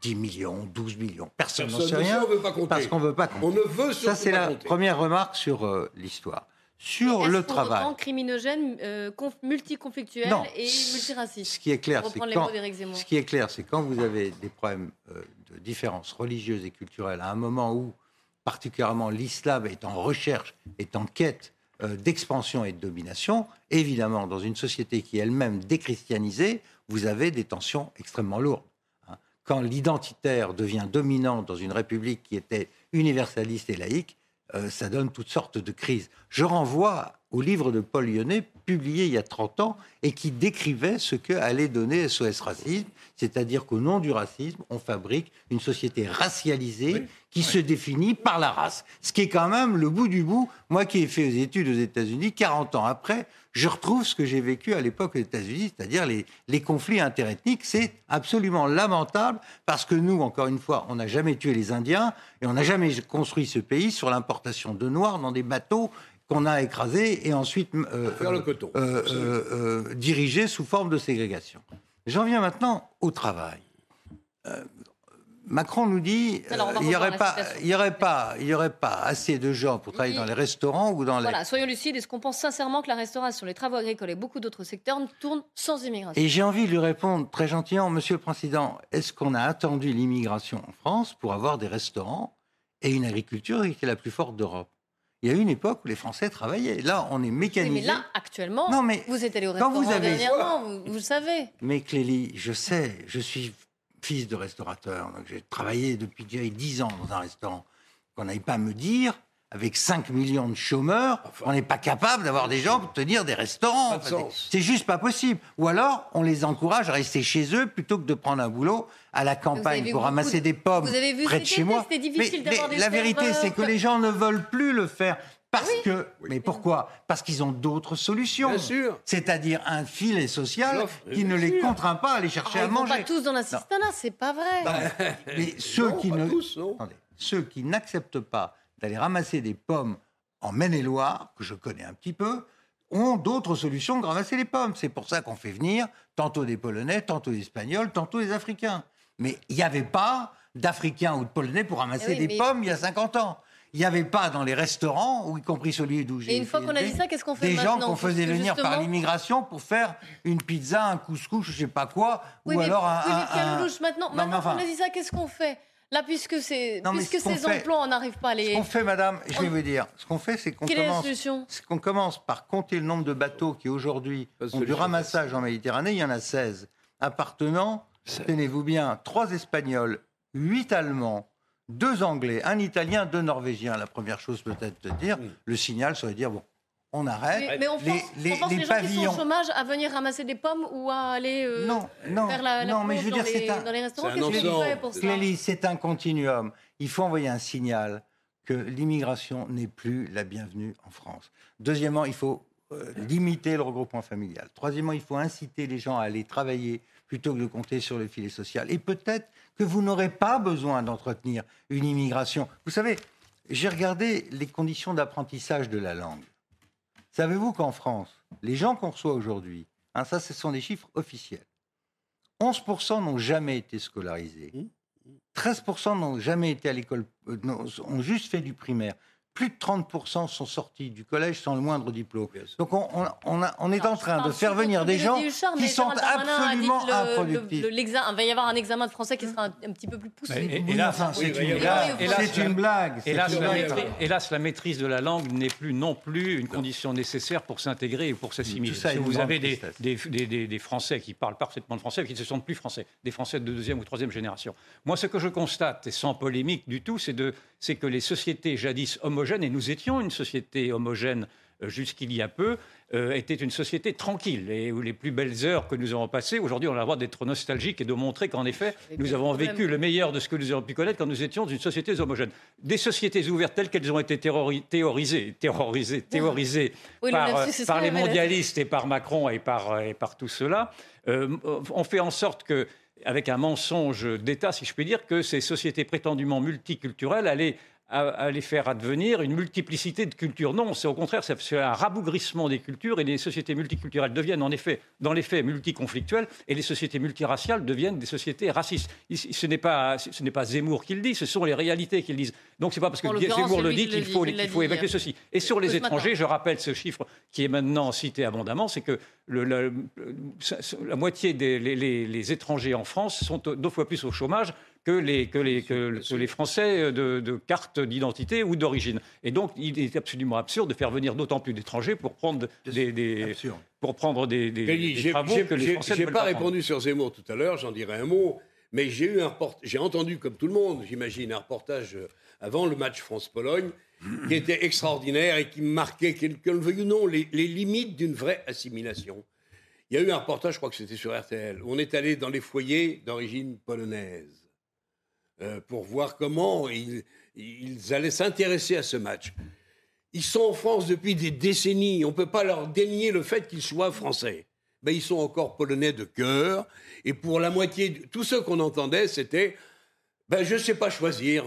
10 millions, 12 millions. Personne n'en sait rien. Parce qu'on ne veut pas compter. On ne veut Ça, c'est la première remarque sur euh, l'histoire sur le travail. Autant criminogène, euh, multiconflictuel et multiraciste. Ce qui est clair, c'est quand, ce qui est clair, c'est quand vous avez des problèmes euh, de différences religieuses et culturelles à un moment où, particulièrement, l'islam est en recherche, est en quête euh, d'expansion et de domination, évidemment, dans une société qui est elle-même déchristianisée, vous avez des tensions extrêmement lourdes. Hein. Quand l'identitaire devient dominant dans une république qui était universaliste et laïque, euh, ça donne toutes sortes de crises. Je renvoie au livre de Paul Lyonnais, publié il y a 30 ans, et qui décrivait ce que allait donner SOS Racisme, c'est-à-dire qu'au nom du racisme, on fabrique une société racialisée qui se définit par la race. Ce qui est quand même le bout du bout. Moi qui ai fait des études aux États-Unis, 40 ans après, je retrouve ce que j'ai vécu à l'époque aux États-Unis, c'est-à-dire les, les, conflits interethniques. C'est absolument lamentable parce que nous, encore une fois, on n'a jamais tué les Indiens et on n'a jamais construit ce pays sur l'importation de Noirs dans des bateaux qu'on a écrasé et ensuite Faire le coton. dirigé sous forme de ségrégation. J'en viens maintenant au travail. Macron nous dit qu'il il n'y aurait, pas, y aurait, pas, y aurait pas assez de gens pour travailler dans les restaurants ou dans les... Voilà, soyons lucides. Est-ce qu'on pense sincèrement que la restauration, les travaux agricoles et beaucoup d'autres secteurs tournent sans immigration? Et j'ai envie de lui répondre très gentiment, Monsieur le Président, est-ce qu'on a attendu l'immigration en France pour avoir des restaurants et une agriculture qui est la plus forte d'Europe? Il y a eu une époque où les Français travaillaient. Là, on est mécanisé. mais là, actuellement, non, mais vous êtes allé au restaurant vous avez... dernièrement, vous, vous, savez. Mais Clélie, je sais, je suis fils de restaurateur, donc j'ai travaillé depuis 10 ans dans un restaurant, qu'on n'aille pas me dire, avec 5 millions de chômeurs, on n'est pas capable d'avoir des gens pour tenir des restaurants. c'est juste pas possible. Ou alors, on les encourage à rester chez eux plutôt que de prendre un boulot à la campagne pour ramasser des pommes près de chez moi. Mais la vérité, c'est que les gens ne veulent plus le faire. Parce que, mais pourquoi? Parce qu'ils ont d'autres solutions. C'est-à-dire un filet social qui ne les contraint pas à aller chercher ah, à manger. Ils pas tous dans l'assistanat, c'est pas vrai. Bah, mais ceux qui ne, ceux qui n'acceptent pas d'aller ramasser des pommes en Maine-et-Loire, que je connais un petit peu, ont d'autres solutions que ramasser les pommes. C'est pour ça qu'on fait venir tantôt des Polonais, tantôt des Espagnols, tantôt des Africains. Mais il n'y avait pas d'Africains ou de Polonais pour ramasser eh des pommes il y a 50 ans il n'y avait pas dans les restaurants, ou y compris celui d'où j'ai Et une fois qu'on a dit ça, qu'est-ce qu'on fait Des gens qu'on faisait venir par l'immigration pour faire une pizza, un couscous, je ne sais pas quoi, oui, ou mais, alors un... Oui, mais un, maintenant, maintenant qu'on a dit ça, qu'est-ce qu'on fait Là, puisque, puisque ces emplois, on n'arrive pas à les... Ce qu'on fait, madame, je vais vous dire, ce qu'on fait, c'est qu'on commence, qu'on commence par compter le nombre de bateaux qui, aujourd'hui, ont du ramassage en Méditerranée. Il y en a 16. Appartenant, tenez-vous bien, trois Espagnols, huit Allemands, deux Anglais, un Italien, deux Norvégiens. La première chose peut-être de dire, le signal serait de dire, bon, on arrête. Mais, on pense, les, on les, gens qui sont au chômage à venir ramasser des pommes ou à aller euh, non, non, faire la, non, mais je veux dans, dire, les, un, dans les restaurants. C'est un continuum. Il faut envoyer un signal que l'immigration n'est plus la bienvenue en France. Deuxièmement, il faut euh, limiter le regroupement familial. Troisièmement, il faut inciter les gens à aller travailler plutôt que de compter sur le filet social. Et peut-être que vous n'aurez pas besoin d'entretenir une immigration. Vous savez, j'ai regardé les conditions d'apprentissage de la langue. Savez-vous qu'en France, les gens qu'on reçoit aujourd'hui, hein, ça ce sont des chiffres officiels, 11% n'ont jamais été scolarisés, 13% n'ont jamais été à l'école, euh, ont juste fait du primaire plus de 30% sont sortis du collège sans le moindre diplôme. Donc on, on, on est en train de faire venir des gens qui sont absolument improductifs. il va y avoir un examen de français qui sera un, petit peu plus poussé. Hélas, c'est une, blague. Hélas, la maîtrise de la langue n'est plus non plus une condition nécessaire pour s'intégrer et pour s'assimiler. Vous avez des, des, des, Français qui parlent parfaitement le français et qui ne se sentent plus français, des Français de deuxième ou troisième génération. Moi, ce que je constate, et sans polémique du tout, c'est que les sociétés jadis homogènes et nous étions une société homogène euh, jusqu'il y a peu, euh, était une société tranquille. Et où les plus belles heures que nous avons passées, aujourd'hui on a le droit d'être nostalgique et de montrer qu'en effet nous avons vécu le meilleur de ce que nous avons pu connaître quand nous étions une société homogène. Des sociétés ouvertes telles qu'elles ont été théorisées, terrorisées, théorisées par, par les mondialistes et par Macron et par, et par tout cela, euh, ont fait en sorte que avec un mensonge d'État, si je puis dire, que ces sociétés prétendument multiculturelles allaient à, les faire advenir une multiplicité de cultures. Non, c'est au contraire, c'est un rabougrissement des cultures et les sociétés multiculturelles deviennent en effet, dans les faits, multiconflictuelles et les sociétés multiraciales deviennent des sociétés racistes. Ce n'est pas, ce n'est pas Zemmour qui le dit, ce sont les réalités qui le disent. Donc c'est pas parce que Zemmour le dit qu'il faut, qu'il faut évacuer ceci. Et sur les étrangers, je rappelle ce chiffre qui est maintenant cité abondamment, c'est que le, la, moitié des les, étrangers en France sont deux fois plus au chômage que les, que les, que, les Français de, de carte d'identité ou d'origine. Et donc, il est absolument absurde de faire venir d'autant plus d'étrangers pour prendre des, pour prendre des, des, travaux que les Français Je n'ai pas, répondu sur ces mots tout à l'heure, j'en dirai un mot, mais j'ai eu un j'ai entendu, comme tout le monde, j'imagine, un reportage avant le match France-Pologne qui était extraordinaire et qui marquait, qu'on le veuille ou non, les, les limites d'une vraie assimilation. Il y a eu un reportage, je crois que c'était sur RTL, où on est allé dans les foyers d'origine polonaise euh, pour voir comment ils, allaient s'intéresser à ce match. Ils sont en France depuis des décennies. On ne peut pas leur dénier le fait qu'ils soient français. Mais ils sont encore polonais de cœur. Et pour la moitié, tous ceux qu'on entendait, c'était ben, je ne sais pas choisir.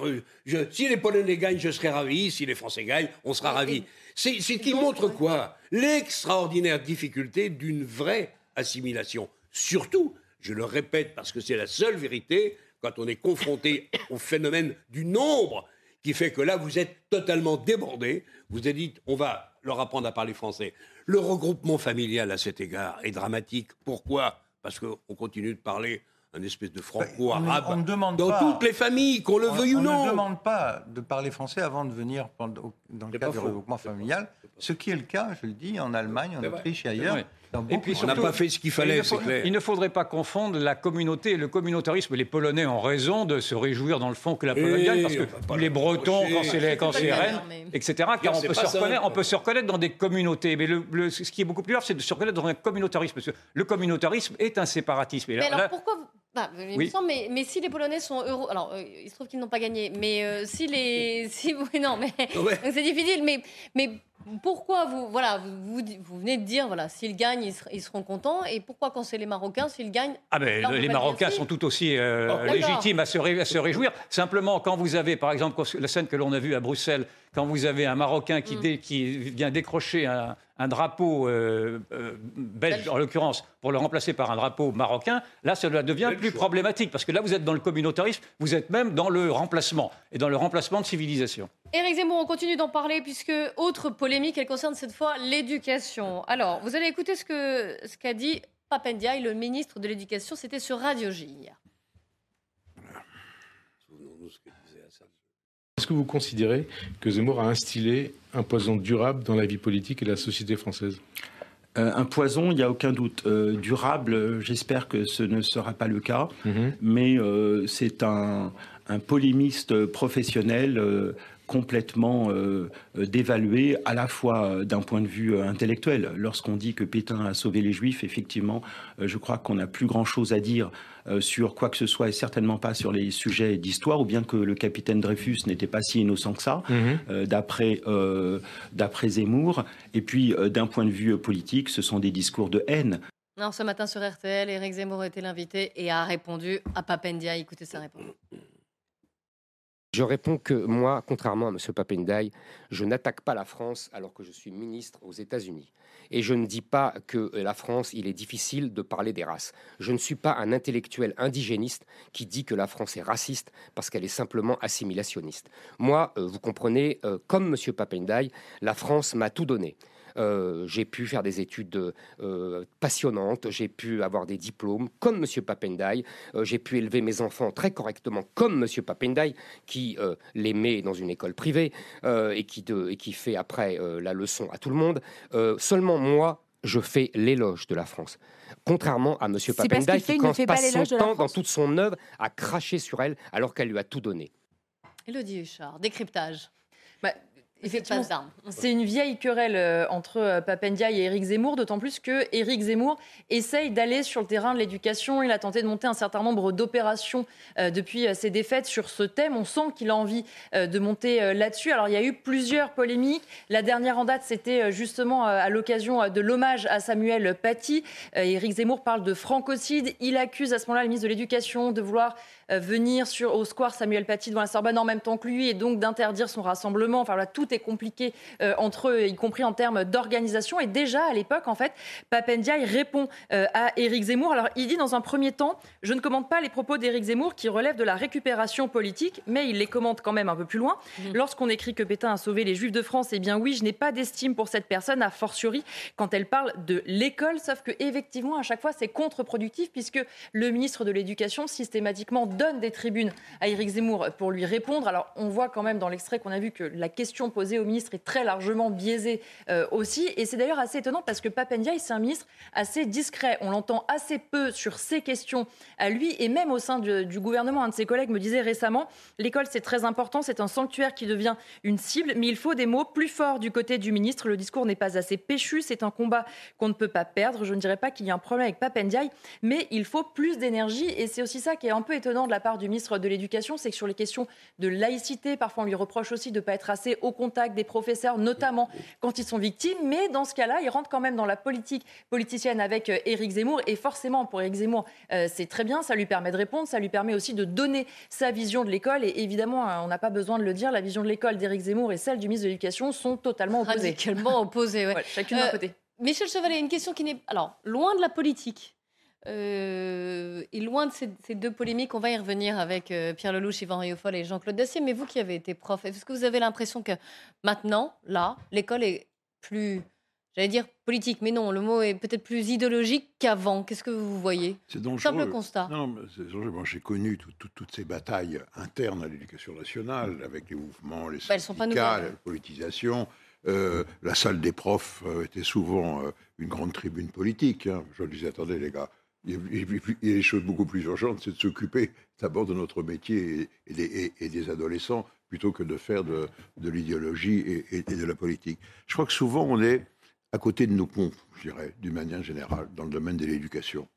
si les Polonais gagnent, je serai ravi. Si les Français gagnent, on sera ravis. C'est ce qui montre quoi? L'extraordinaire difficulté d'une vraie assimilation. Surtout, je le répète parce que c'est la seule vérité, quand on est confronté au phénomène du nombre, qui fait que là, vous êtes totalement débordé. Vous avez dit, on va leur apprendre à parler français. Le regroupement familial, à cet égard, est dramatique. Pourquoi? Parce qu'on continue de parler un espèce de franco-arabe dans toutes les familles, qu'on le veuille ou non. On ne demande pas de parler français avant de venir dans le cadre du regroupement familial, ce qui est le cas, je le dis, en Allemagne, en Autriche et ailleurs. Et puis on n'a pas fait ce qu'il fallait, c'est clair. Il ne faudrait pas confondre la communauté et le communautarisme. Les Polonais ont raison de se réuir dans le fond que la Pologne gagne, parce que les Bretons, quand c'est les, quand Rennes, etc., car on peut, se reconnaître, on peut se reconnaître dans des communautés. Mais le, ce qui est beaucoup plus grave, c'est de se reconnaître dans un communautarisme. Parce que le communautarisme est un séparatisme. mais alors pourquoi bah, mais, mais, si les Polonais sont heureux, alors euh, il se trouve qu'ils n'ont pas gagné, mais euh, si les, si non, mais c'est difficile, mais mais pourquoi vous, voilà, vous, vous, venez de dire, voilà, s'ils gagnent, ils, seront contents. Et pourquoi quand c'est les Marocains, s'ils gagnent Ah ben, les Marocains sont tout aussi euh, légitimes à se, à se, réjouir. Simplement, quand vous avez, par exemple, la scène que l'on a vue à Bruxelles, quand vous avez un Marocain qui, mm. qui vient décrocher un, un drapeau euh, euh, belge, en l'occurrence, pour le remplacer par un drapeau marocain, là, cela devient plus problématique. Parce que là, vous êtes dans le communautarisme, vous êtes même dans le remplacement, et dans le remplacement de civilisation. Éric Zemmour, on continue d'en parler, puisque autre polémique, elle concerne cette fois l'éducation. Alors, vous allez écouter ce qu'a ce qu'a dit Papendiaï, le ministre de l'Éducation, c'était sur Radio J Est-ce que vous considérez que Zemmour a instillé un poison durable dans la vie politique et la société française? Euh, un poison, il n'y a aucun doute. Euh, durable, j'espère que ce ne sera pas le cas, mhm. mais euh, c'est un, un, polémiste professionnel complètement euh, euh, dévalué à la fois euh, d'un point de vue intellectuel. Lorsqu'on dit que Pétain a sauvé les Juifs, effectivement, je crois qu'on n'a plus grand-chose à dire sur quoi que ce soit et certainement pas sur les sujets d'histoire, ou bien que le capitaine Dreyfus n'était pas si innocent que ça, mhm. d'après d'après Zemmour. Et puis, d'un point de vue politique, ce sont des discours de haine. Non, ce matin sur RTL, Éric Zemmour était l'invité et a répondu à Papendia. Écoutez sa réponse. Je réponds que moi, contrairement à M. Papendai, je n'attaque pas la France alors que je suis ministre aux États-Unis. Et je ne dis pas que la France, il est difficile de parler des races. Je ne suis pas un intellectuel indigéniste qui dit que la France est raciste parce qu'elle est simplement assimilationniste. Moi, euh, vous comprenez, euh, comme M. Papendai, la France m'a tout donné. Euh, j'ai pu faire des études euh, passionnantes, j'ai pu avoir des diplômes comme M. Papendai, euh, j'ai pu élever mes enfants très correctement comme M. Papendai, qui les met dans une école privée et, qui et qui fait après la leçon à tout le monde. seulement moi, je fais l'éloge de la France. Contrairement à M. Papendai, qui passe son temps dans toute son œuvre à cracher sur elle alors qu'elle lui a tout donné. Elodie Huchard, décryptage. Bah, c'est une vieille querelle euh, entre euh, Papendia et Éric Zemmour, d'autant plus que Éric Zemmour essaye d'aller sur le terrain de l'éducation. Il a tenté de monter un certain nombre d'opérations euh, depuis ses défaites sur ce thème. On sent qu'il a envie de monter là-dessus. Alors il y a eu plusieurs polémiques. La dernière en date, c'était justement à l'occasion de l'hommage à Samuel Paty. Éric Zemmour parle de francocide. Il accuse à ce moment-là le ministre de l'Éducation de vouloir venir sur, au square Samuel Paty devant la Sorbonne en même temps que lui et donc d'interdire son rassemblement. Enfin, là, tout est compliqué euh, entre eux, y compris en termes d'organisation. Et déjà, à l'époque, en fait, Papendiaï répond euh, à Éric Zemmour. Alors, il dit dans un premier temps, je ne commente pas les propos d'Éric Zemmour qui relèvent de la récupération politique, mais il les commente quand même un peu plus loin. Mmh. Lorsqu'on écrit que Pétain a sauvé les Juifs de France, eh bien oui, je n'ai pas d'estime pour cette personne, a fortiori quand elle parle de l'école, sauf que effectivement, à chaque fois, c'est contre-productif puisque le ministre de l'Éducation systématiquement donne des tribunes à Éric Zemmour pour lui répondre. Alors, on voit quand même dans l'extrait qu'on a vu que la question posée au ministre est très largement biaisée euh, aussi. Et c'est d'ailleurs assez étonnant parce que Papendiaï, c'est un ministre assez discret. On l'entend assez peu sur ces questions à lui et même au sein du, gouvernement. Un de ses collègues me disait récemment l'école, c'est très important, c'est un sanctuaire qui devient une cible, mais il faut des mots plus forts du côté du ministre. Le discours n'est pas assez péchu, c'est un combat qu'on ne peut pas perdre. Je ne dirais pas qu'il y a un problème avec Papendiaï, mais il faut plus d'énergie et c'est aussi ça qui est un peu étonnant de la part du ministre de l'Éducation, c'est que sur les questions de laïcité, parfois on lui reproche aussi de ne pas être assez au contact des professeurs, notamment quand ils sont victimes. Mais dans ce cas-là, ils rentrent quand même dans la politique politicienne avec euh, Éric Zemmour. Et forcément, pour Éric Zemmour, euh, c'est très bien. Ça lui permet de répondre. Ça lui permet aussi de donner sa vision de l'école. Et évidemment, hein, on n'a pas besoin de le dire, la vision de l'école d'Éric Zemmour et celle du ministre de l'Éducation sont totalement opposées. Radicalement opposées, ouais. chacune d'un côté. Michel Chevalet, une question qui n'est alors loin de la politique. Euh, et loin de ces, deux polémiques, on va y revenir avec euh, Pierre Lelouch, Yvan Riofol et Jean-Claude Dacier. Mais vous qui avez été prof, est-ce que vous avez l'impression que maintenant, là, l'école est plus, j'allais dire politique, mais non, le mot est peut-être plus idéologique qu'avant Qu'est-ce que vous voyez? C'est dangereux. Simple constat. Non, c'est j'ai connu toutes ces batailles internes à l'éducation nationale, avec les mouvements, les bah, syndicats, la politisation. Euh, la salle des profs était souvent une grande tribune politique. Hein. Je disais, attendez les gars, il y a des choses beaucoup plus urgentes, c'est de s'occuper d'abord de notre métier et, des, adolescents plutôt que de faire de, l'idéologie et, de la politique. Je crois que souvent on est à côté de nos pompes, je dirais, d'une manière générale, dans le domaine de l'éducation.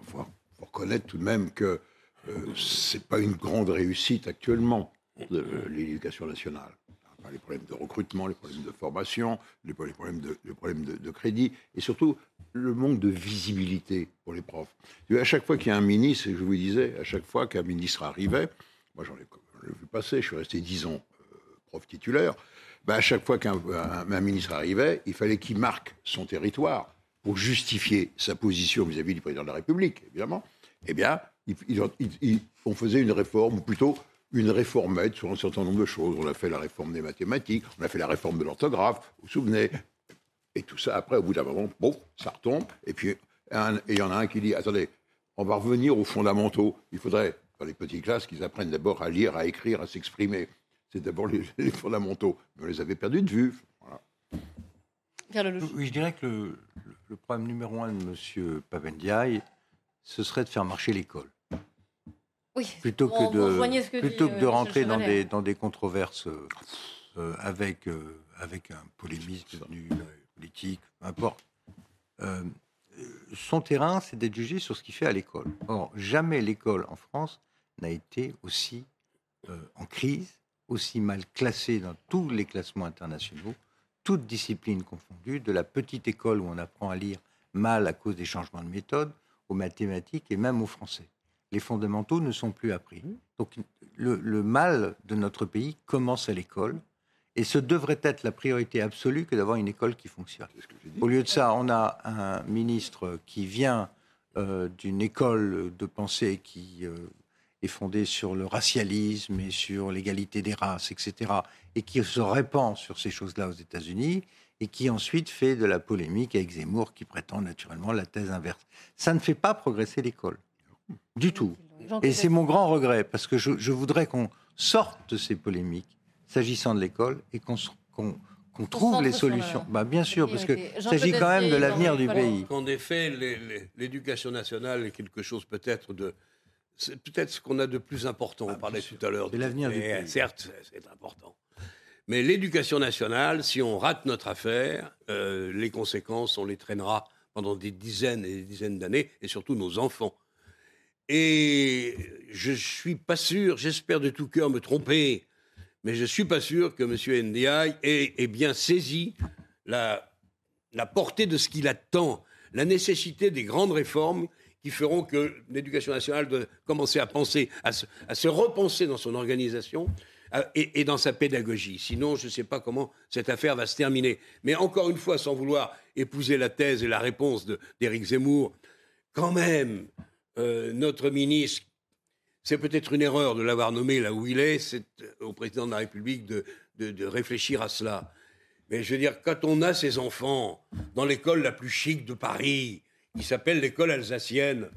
Il faut, reconnaître tout de même que euh, ce n'est pas une grande réussite actuellement de l'éducation nationale les problèmes de recrutement, les problèmes de formation, les problèmes de, de, crédit, et surtout le manque de visibilité pour les profs. À chaque fois qu'il y a un ministre, je vous disais, à chaque fois qu'un ministre arrivait, moi j'en ai, vu passer, je suis resté dix ans euh, prof titulaire, ben à chaque fois qu'un ministre arrivait, il fallait qu'il marque son territoire pour justifier sa position vis-à-vis du président de la République, évidemment. Eh bien, on faisait une réforme, ou plutôt une réformette sur un certain nombre de choses. On a fait la réforme des mathématiques, on a fait la réforme de l'orthographe, vous vous souvenez? Et tout ça, après, au bout d'un moment, bon, ça retombe. Et puis, il y en a un qui dit, attendez, on va revenir aux fondamentaux. Il faudrait, dans les petites classes, qu'ils apprennent d'abord à lire, à écrire, à s'exprimer. C'est d'abord les, fondamentaux. Mais on les avait perdus de vue. Oui, je dirais que le, problème numéro un de M. Pavendiaï, ce serait de faire marcher l'école plutôt que de, plutôt que de euh, rentrer dans des, dans des controverses euh, avec, euh, avec un polémiste devenu politique, peu importe. son terrain, c'est d'être jugé sur ce qu'il fait à l'école. Or, jamais l'école en France n'a été aussi en crise, aussi mal classée dans tous les classements internationaux, toutes disciplines confondues, de la petite école où on apprend à lire mal à cause des changements de méthode, aux mathématiques et même au français les fondamentaux ne sont plus appris. Donc le, mal de notre pays commence à l'école. Et ce devrait être la priorité absolue que d'avoir une école qui fonctionne. Au lieu de ça, on a un ministre qui vient euh, d'une école de pensée qui euh, est fondée sur le racialisme et sur l'égalité des races, etc., et qui se répand sur ces choses-là aux États-Unis, et qui ensuite fait de la polémique avec Zemmour, qui prétend naturellement la thèse inverse. Ça ne fait pas progresser l'école. Du tout. Et c'est mon grand regret, parce que je, voudrais qu'on sorte de ces polémiques s'agissant de l'école et qu'on trouve les solutions. Bah, bien sûr, parce qu'il s'agit quand même de l'avenir du pays. En effet, l'éducation nationale est quelque chose peut-être de... C'est peut-être ce qu'on a de plus important. on ah, parlait tout à l'heure. C'est l'avenir du pays. Certes, c'est important. Mais l'éducation nationale, si on rate notre affaire, euh, les conséquences, on les traînera pendant des dizaines et des dizaines d'années, et surtout nos enfants. Et je ne suis pas sûr, j'espère de tout cœur me tromper, mais je ne suis pas sûr que M. Ndiaye ait, bien saisi la, portée de ce qu'il attend, la nécessité des grandes réformes qui feront que l'éducation nationale doit commencer à penser, à se, repenser dans son organisation et, et, dans sa pédagogie. Sinon, je ne sais pas comment cette affaire va se terminer. Mais encore une fois, sans vouloir épouser la thèse et la réponse d'Éric Zemmour, quand même, euh, notre ministre, c'est peut-être une erreur de l'avoir nommé là où il est, c'est euh, au président de la République de, réfléchir à cela. Mais je veux dire, quand on a ses enfants dans l'école la plus chic de Paris, qui s'appelle l'école alsacienne,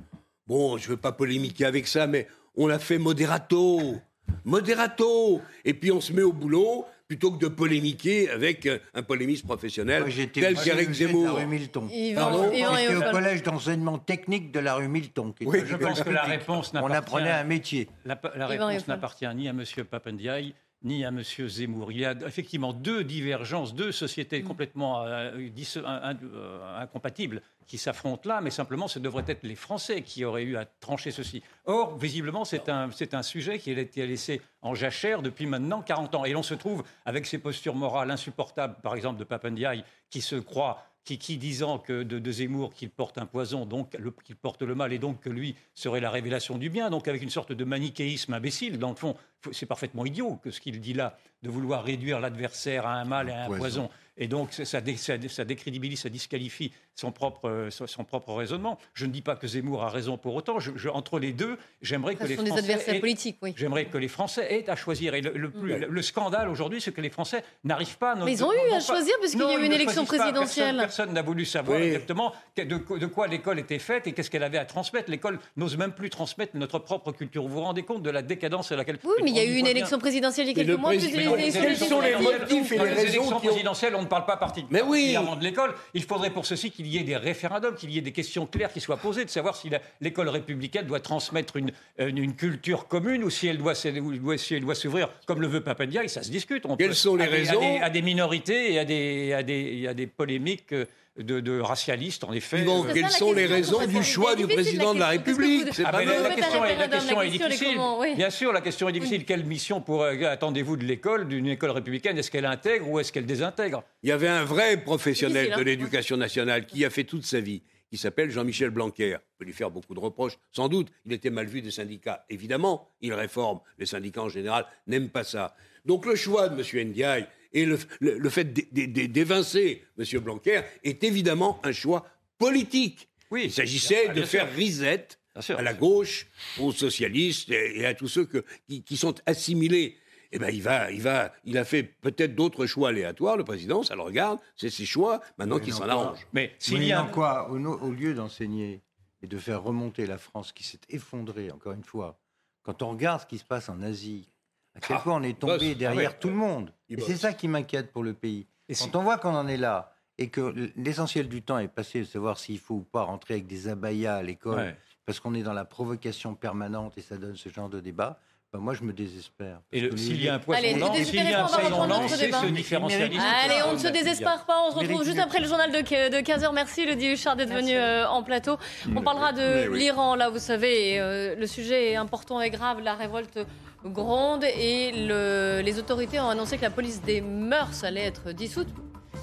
bon, je ne veux pas polémiquer avec ça, mais on l'a fait moderato, moderato, et puis on se met au boulot, plutôt que de polémiquer avec un polémiste professionnel tel qu'Éric Zemmour. La rue Milton. J'étais au collège d'enseignement technique de la rue Milton. oui, je pense que la réponse On apprenait un métier. La, réponse n'appartient ni à M. Papendiaï ni à M. Zemmour. Il y a effectivement deux divergences, deux sociétés mm. complètement euh, euh, incompatibles qui s'affrontent là, mais simplement ce devraient être les Français qui auraient eu à trancher ceci. Or, visiblement, c'est un, un, sujet qui a été laissé en jachère depuis maintenant 40 ans. Et l'on se trouve avec ces postures morales insupportables, par exemple de Papandiaï, qui se croit qui, disant que de, Zemmour qu'il porte un poison, donc qu'il porte le mal, et donc que lui serait la révélation du bien, donc avec une sorte de manichéisme imbécile. Dans le fond, c'est parfaitement idiot que ce qu'il dit là, de vouloir réduire l'adversaire à un mal et à un poison. Et donc, ça, ça, décrédibilise, ça disqualifie son propre, euh, son propre raisonnement. Je ne dis pas que Zemmour a raison pour autant. Je, entre les deux, j'aimerais que les sont Français. Des adversaires politiques, oui. J'aimerais que les Français aient à choisir. Et le, le, scandale aujourd'hui, c'est que les Français n'arrivent pas. Mais ils ont eu à choisir parce qu'il y a eu une élection présidentielle. Personne n'a voulu savoir exactement de, de quoi l'école était faite et qu'est-ce qu'elle avait à transmettre. L'école n'ose même plus transmettre notre propre culture. Vous vous rendez compte de la décadence à laquelle. Oui, mais il y a eu une élection présidentielle il y a quelques mois. Quels sont les motifs et les raisons présidentielles On ne parle pas particulièrement oui. de l'école. Il faudrait pour ceci qu'il y ait des référendums, qu'il y ait des questions claires qui soient posées, de savoir si l'école républicaine doit transmettre une, une, culture commune ou si elle doit, si elle doit s'ouvrir comme le veut Papandia, et ça se discute. On Quelles sont les raisons? à des, minorités et à des, à des, à des polémiques. Euh, de, racialistes, en effet. Bon, quelles sont les raisons du choix du président de la République ah, la, question est, la question est difficile. Bien sûr, la question est difficile. Quelle mission pour, euh, attendez-vous de l'école, d'une école républicaine? Est-ce qu'elle intègre ou est-ce qu'elle désintègre? Il y avait un vrai professionnel de hein. l'éducation nationale qui a fait toute sa vie qui s'appelle Jean-Michel Blanquer. On peut lui faire beaucoup de reproches, sans doute. Il était mal vu des syndicats. Évidemment, il réforme. Les syndicats en général n'aiment pas ça. Donc le choix de M. Ndiaye et le, fait d'évincer M. Blanquer est évidemment un choix politique. Oui, Il s'agissait de faire risette à la gauche, aux socialistes et, à tous ceux qui, sont assimilés. Eh ben, il va, il va, il a fait peut-être d'autres choix aléatoires. Le président, ça le regarde, c'est ses choix. Maintenant qu'il s'en arrange. Mais s'il y a quoi, au lieu d'enseigner et de faire remonter la France qui s'est effondrée, encore une fois, quand on regarde ce qui se passe en Asie, à quel point on est tombé ah derrière tout le monde. Et c'est ça qui m'inquiète pour le pays. Et Quand on voit qu'on en est là et que l'essentiel du temps est passé de savoir s'il faut ou pas rentrer avec des abayas à l'école, parce qu'on est dans la provocation permanente et ça donne ce genre de débat, ben moi, je me désespère. Et s'il y a un poisson lent, s'il y a un poisson lent, c'est ce différentialisme. Allez, on ne se désespère pas. On se retrouve juste après le journal de, 15h. Merci, le Huchard, d'être venu euh, en plateau. On parlera de l'Iran, là, vous savez. Euh, le sujet est important et grave. La révolte gronde et les autorités ont annoncé que la police des mœurs allait être dissoute.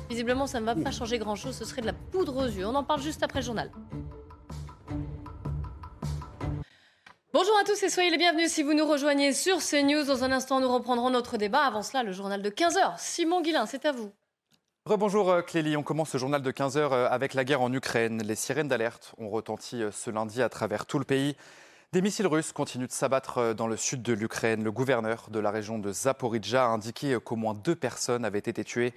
Visiblement, ça ne va pas changer grand-chose, ce serait de la poudre aux yeux. On en parle juste après le journal. Bonjour à tous et soyez les bienvenus si vous nous rejoignez sur CNews. Dans un instant, nous reprendrons notre débat. Avant cela, le journal de 15h. Simon Guillain, c'est à vous. Rebonjour euh, Clélie, on commence ce journal de 15h euh, avec la guerre en Ukraine. Les sirènes d'alerte ont retenti euh, ce lundi à travers tout le pays. Des missiles russes continuent de s'abattre dans le sud de l'Ukraine. Le gouverneur de la région de Zaporizhzhia a indiqué qu'au moins deux personnes avaient été tuées.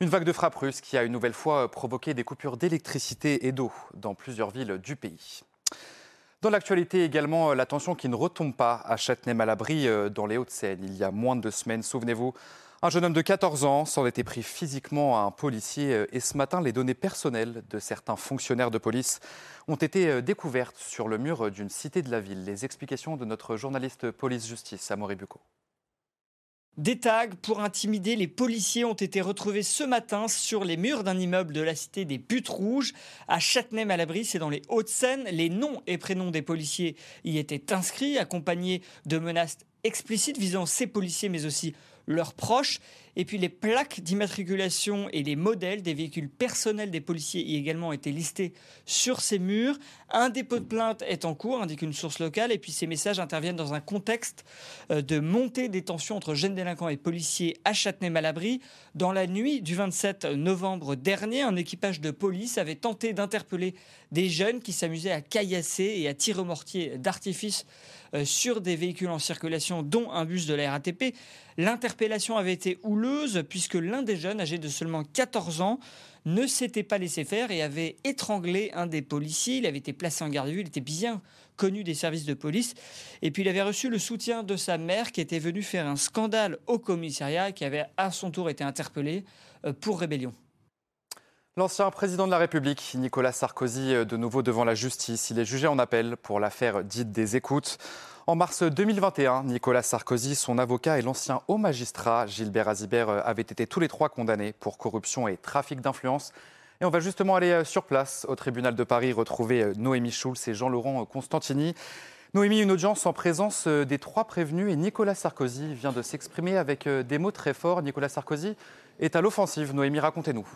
Une vague de frappes russes qui a une nouvelle fois provoqué des coupures d'électricité et d'eau dans plusieurs villes du pays. Dans l'actualité également, euh, la tension qui ne retombe pas à Châtenay-Malabry dans les Hauts-de-Seine. Il y a moins de deux semaines, souvenez-vous, un jeune homme de 14 ans s'en était pris physiquement à un policier et ce matin, les données personnelles de certains fonctionnaires de police ont été euh, découvertes sur le mur d'une cité de la ville. Les explications de notre journaliste police-justice, Amaury Bucco. Des tags pour intimider les policiers ont été retrouvés ce matin sur les murs d'un immeuble de la cité des Buttes Rouges à Châtenay-Malabry, c'est dans les Hauts-de-Seine. Les noms et prénoms des policiers y étaient inscrits, accompagnés de menaces explicites visant ces policiers, mais aussi leurs proches. Et puis les plaques d'immatriculation et les modèles des véhicules personnels des policiers y également été listés sur ces murs. Un dépôt de plainte est en cours, indique une source locale, et puis ces messages interviennent dans un contexte euh, de montée des tensions entre jeunes délinquants et policiers à Châtenay-Malabry. Dans la nuit du 27 novembre dernier, un équipage de police avait tenté d'interpeller des jeunes qui s'amusaient à caillasser et à tirer au mortier d'artifice sur des véhicules en circulation, dont un bus de la RATP. L'interpellation avait été houleuse puisque l'un des jeunes, âgé de seulement 14 ans, ne s'était pas laissé faire et avait étranglé un des policiers. Il avait été placé en garde à vue, il était bien connu des services de police. Et puis il avait reçu le soutien de sa mère qui était venue faire un scandale au commissariat, qui avait à son tour été interpellé euh, pour rébellion. L'ancien président de la République, Nicolas Sarkozy, de nouveau devant la justice. Il est jugé en appel pour l'affaire dite des écoutes. En mars 2021, Nicolas Sarkozy, son avocat et l'ancien haut magistrat Gilbert Azibert avaient été tous les trois condamnés pour corruption et trafic d'influence. Et on va justement aller euh, sur place au tribunal de Paris retrouver euh, Noémie Schulz et Jean-Laurent Constantini. Noémie, une audience en présence euh, des trois prévenus et Nicolas Sarkozy vient de s'exprimer avec des mots très forts. Nicolas Sarkozy est à l'offensive. Noémie, racontez-nous.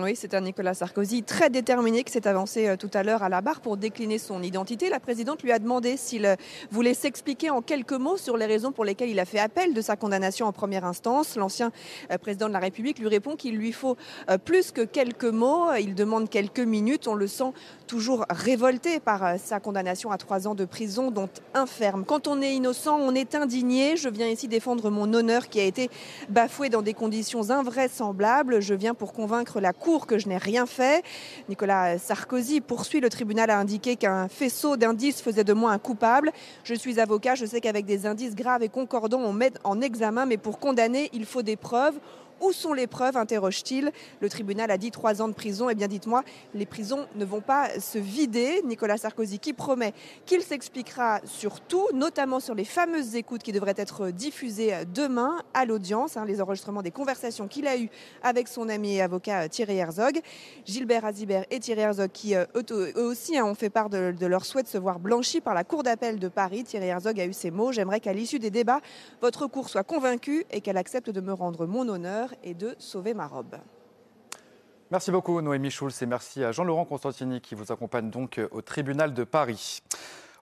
Oui, c'est un Nicolas Sarkozy très déterminé qui s'est avancé euh, tout à l'heure à la barre pour décliner son identité. La présidente lui a demandé s'il euh, voulait s'expliquer en quelques mots sur les raisons pour lesquelles il a fait appel de sa condamnation en première instance. L'ancien euh, président de la République lui répond qu'il lui faut plus que quelques mots. Il demande quelques minutes. On le sent toujours révolté par sa condamnation à trois ans de prison, dont inferme. Quand on est innocent, on est indigné. Je viens ici défendre mon honneur qui a été bafoué dans des conditions invraisemblables. Je viens pour convaincre la que je n'ai rien fait. Nicolas Sarkozy poursuit. Le tribunal a indiqué qu'un faisceau d'indices faisait de moi un coupable. Je suis avocat. Je sais qu'avec des indices graves et concordants, on met en examen. Mais pour condamner, il faut des preuves. Où sont les preuves interroge-t-il. Le tribunal a dit trois ans de prison. Eh bien, dites-moi, les prisons ne vont pas se vider. Nicolas Sarkozy qui promet qu'il s'expliquera sur tout, notamment sur les fameuses écoutes qui devraient être diffusées demain à l'audience, hein, les enregistrements des conversations qu'il a eues avec son ami et avocat Thierry Herzog. Gilbert Azibert et Thierry Herzog qui euh, eux aussi hein, ont fait part de, de leur souhait de se voir blanchis par la Cour d'appel de Paris. Thierry Herzog a eu ces mots. J'aimerais qu'à l'issue des débats, votre cour soit convaincue et qu'elle accepte de me rendre mon honneur et de sauver ma robe. Merci beaucoup Noémie Schulz et merci à Jean-Laurent Constantini qui vous accompagne donc au tribunal de Paris.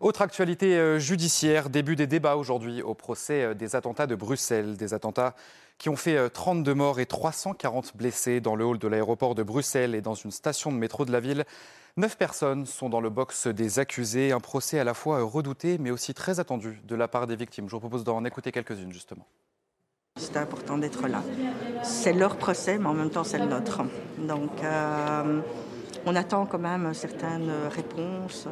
Autre actualité euh, judiciaire, début des débats aujourd'hui au procès euh, des attentats de Bruxelles, des attentats qui ont fait 32 euh, morts et 340 blessés dans le hall de l'aéroport de Bruxelles et dans une station de métro de la ville. Neuf personnes sont dans le box des accusés, un procès à la fois redouté mais aussi très attendu de la part des victimes. Je vous propose d'en écouter quelques-unes justement. C'est important d'être là. C'est leur procès, mais en même temps, c'est le nôtre. Donc, euh, on attend quand même certaines réponses. Euh,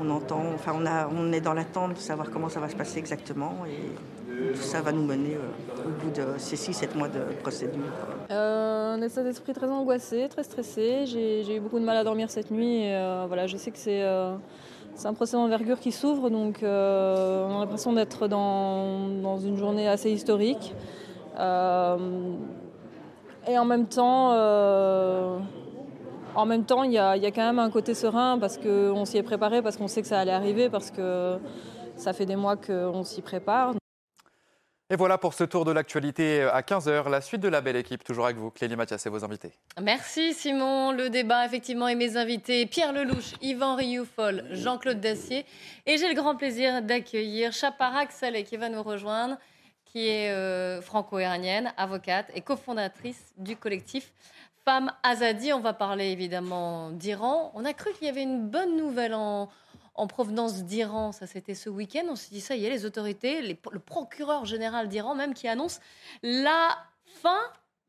on entend, enfin, on est dans l'attente de savoir comment ça va se passer exactement. Et tout ça va nous mener euh, au bout de ces 6-7 mois de procédure. un état d'esprit très angoissé, très stressé. J'ai eu beaucoup de mal à dormir cette nuit. Et, voilà, je sais que c'est c'est un procès d'envergure qui s'ouvre, donc euh, on a l'impression d'être dans, une journée assez historique. Euh, et en même temps, euh, en même temps, il y, a, quand même un côté serein parce qu'on s'y est préparé, parce qu'on sait que ça allait arriver, parce que ça fait des mois qu'on s'y prépare. Et voilà pour ce tour de l'actualité à 15h. La suite de la belle équipe, toujours avec vous, Clélie Mathias et vos invités. Merci Simon. Le débat, effectivement, et mes invités, Pierre Lelouch, Yvan Rioufol, Jean-Claude Dacier. Et j'ai le grand plaisir d'accueillir Chaparak Saleh qui va nous rejoindre, qui est euh, franco-iranienne, avocate et cofondatrice du collectif Femmes Azadi. On va parler évidemment d'Iran. On a cru qu'il y avait une bonne nouvelle en en provenance d'Iran. Ça, c'était ce week-end. On s'est dit, ça y est, les autorités, le procureur général d'Iran même qui annonce la fin,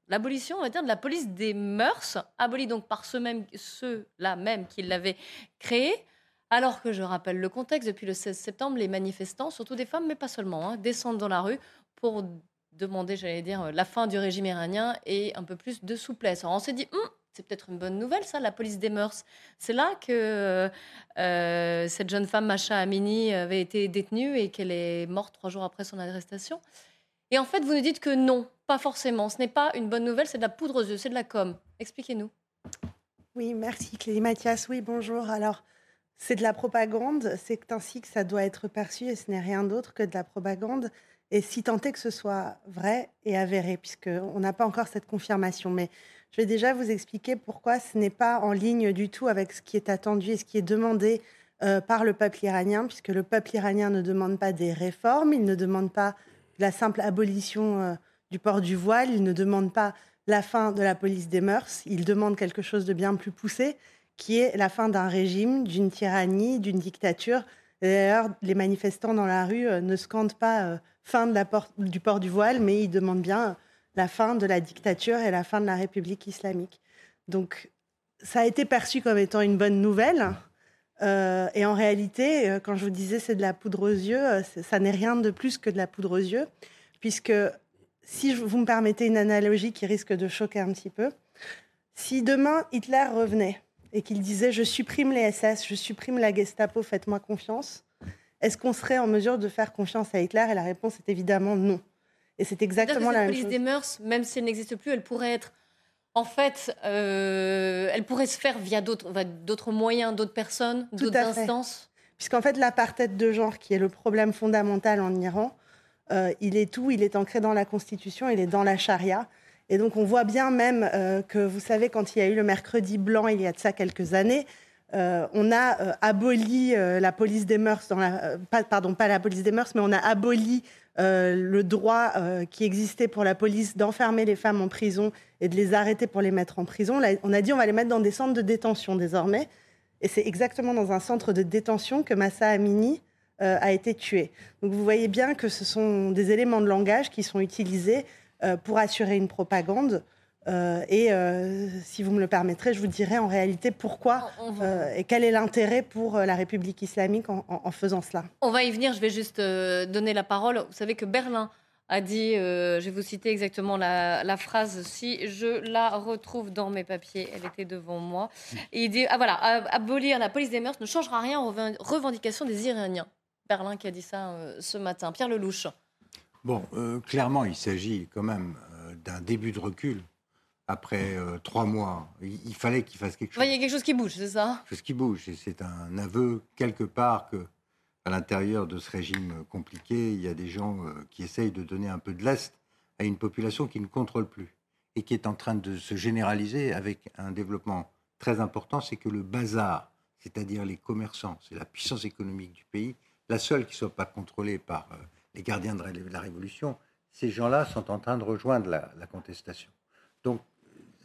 l'abolition, on va dire, de la police des mœurs, abolie donc par ceux-là même, ceux même qui l'avaient créée. Alors que je rappelle le contexte, depuis le 16 septembre, les manifestants, surtout des femmes, mais pas seulement, hein, descendent dans la rue pour demander, j'allais dire, la fin du régime iranien et un peu plus de souplesse. Alors on s'est dit, hum, c'est peut-être une bonne nouvelle, ça, la police des mœurs. C'est là que euh, cette jeune femme, Macha Amini, avait été détenue et qu'elle est morte trois jours après son arrestation. Et en fait, vous nous dites que non, pas forcément. Ce n'est pas une bonne nouvelle, c'est de la poudre aux yeux, c'est de la com. Expliquez-nous. Oui, merci Clélie Mathias. Oui, bonjour. Alors, c'est de la propagande, c'est ainsi que ça doit être perçu et ce n'est rien d'autre que de la propagande. Et si tant est que ce soit vrai et avéré, puisqu'on n'a pas encore cette confirmation. Mais je vais déjà vous expliquer pourquoi ce n'est pas en ligne du tout avec ce qui est attendu et ce qui est demandé euh, par le peuple iranien, puisque le peuple iranien ne demande pas des réformes, il ne demande pas la simple abolition euh, du port du voile, il ne demande pas la fin de la police des mœurs, il demande quelque chose de bien plus poussé, qui est la fin d'un régime, d'une tyrannie, d'une dictature. D'ailleurs, les manifestants dans la rue euh, ne scandent pas fin du port du voile, mais ils demandent bien la fin de la dictature et la fin de la République islamique. Donc, ça a été perçu comme étant une bonne nouvelle. Euh, et en réalité, euh, quand je vous disais c'est de la poudre aux yeux, euh, ça n'est rien de plus que de la poudre aux yeux, puisque si vous me permettez une analogie qui risque de choquer un petit peu, si demain Hitler revenait et qu'il disait je supprime les SS, je supprime la Gestapo, faites-moi confiance, est-ce qu'on serait en mesure de faire confiance à Hitler? Et la réponse est évidemment non. Et c'est exactement la même chose. La police des mœurs, même si elle n'existe plus, elle pourrait être en fait, euh, elle pourrait se faire via d'autres moyens, d'autres personnes, d'autres instances. Puisqu'en fait, l'apartheid de genre, qui est le problème fondamental en Iran, euh, il est tout, il est ancré dans la Constitution, il est dans la charia. Et donc on voit bien même euh, que, vous savez, quand il y a eu le mercredi blanc, il y a de ça quelques années, euh, on a aboli la police des mœurs, dans la, pardon, pas la police des mœurs, mais on a aboli le droit qui existait pour la police d'enfermer les femmes en prison et de les arrêter pour les mettre en prison. on a dit on va les mettre dans des centres de détention désormais. Et c'est exactement dans un centre de détention que Massa Amini euh, a été tué. Donc vous voyez bien que ce sont des éléments de langage qui sont utilisés euh, pour assurer une propagande. Euh, et si vous me le permettrez, je vous dirai en réalité pourquoi et quel est l'intérêt pour la République islamique en, faisant cela. On va y venir, je vais juste donner la parole. Vous savez que Berlin a dit, je vais vous citer exactement la, la, phrase, si je la retrouve dans mes papiers, elle était devant moi. il dit, ah, voilà, abolir la police des mœurs ne changera rien aux revendications des Iraniens. Berlin qui a dit ça euh, ce matin. Pierre Lelouch. Bon, euh, clairement, il s'agit quand même euh, d'un début de recul. Après trois mois, il, fallait qu'il fasse quelque chose. il y a quelque chose qui bouge, c'est ça? Quelque chose qui bouge. Et c'est un aveu, quelque part, que à l'intérieur de ce régime compliqué, il y a des gens qui essayent de donner un peu de lest à une population qui ne contrôle plus et qui est en train de se généraliser avec un développement très important, c'est que le bazar, c'est-à-dire les commerçants, c'est la puissance économique du pays, la seule qui ne soit pas contrôlée par euh, les gardiens de la Révolution, ces gens-là sont en train de rejoindre la, contestation. Donc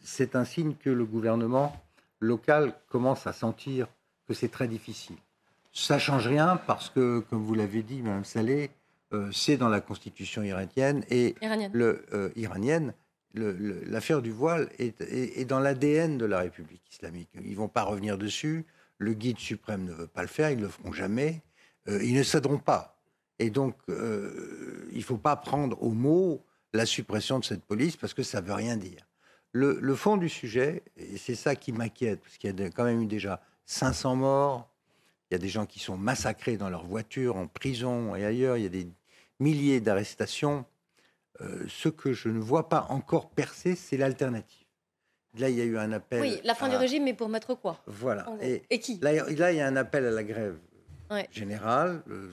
c'est un signe que le gouvernement local commence à sentir que c'est très difficile. Ça change rien parce que, comme vous l'avez dit, Mme Saleh, euh, c'est dans la constitution iranienne et iranienne. Le, euh, iranienne l'affaire du voile est, est dans l'ADN de la République islamique. Ils vont pas revenir dessus. Le guide suprême ne veut pas le faire. Ils ne le feront jamais. Euh, ils ne céderont pas. Et donc, euh, il ne faut pas prendre au mot la suppression de cette police parce que ça ne veut rien dire. Le, fond du sujet, et c'est ça qui m'inquiète, parce qu'il y a quand même eu déjà 500 morts, il y a des gens qui sont massacrés dans leur voiture, en prison et ailleurs, il y a des milliers d'arrestations. Euh, ce que je ne vois pas encore percer, c'est l'alternative. Là, il y a eu un appel. Oui, la fin du régime, mais pour mettre quoi? Voilà. Et, qui? là, là, il y a un appel à la grève général, euh,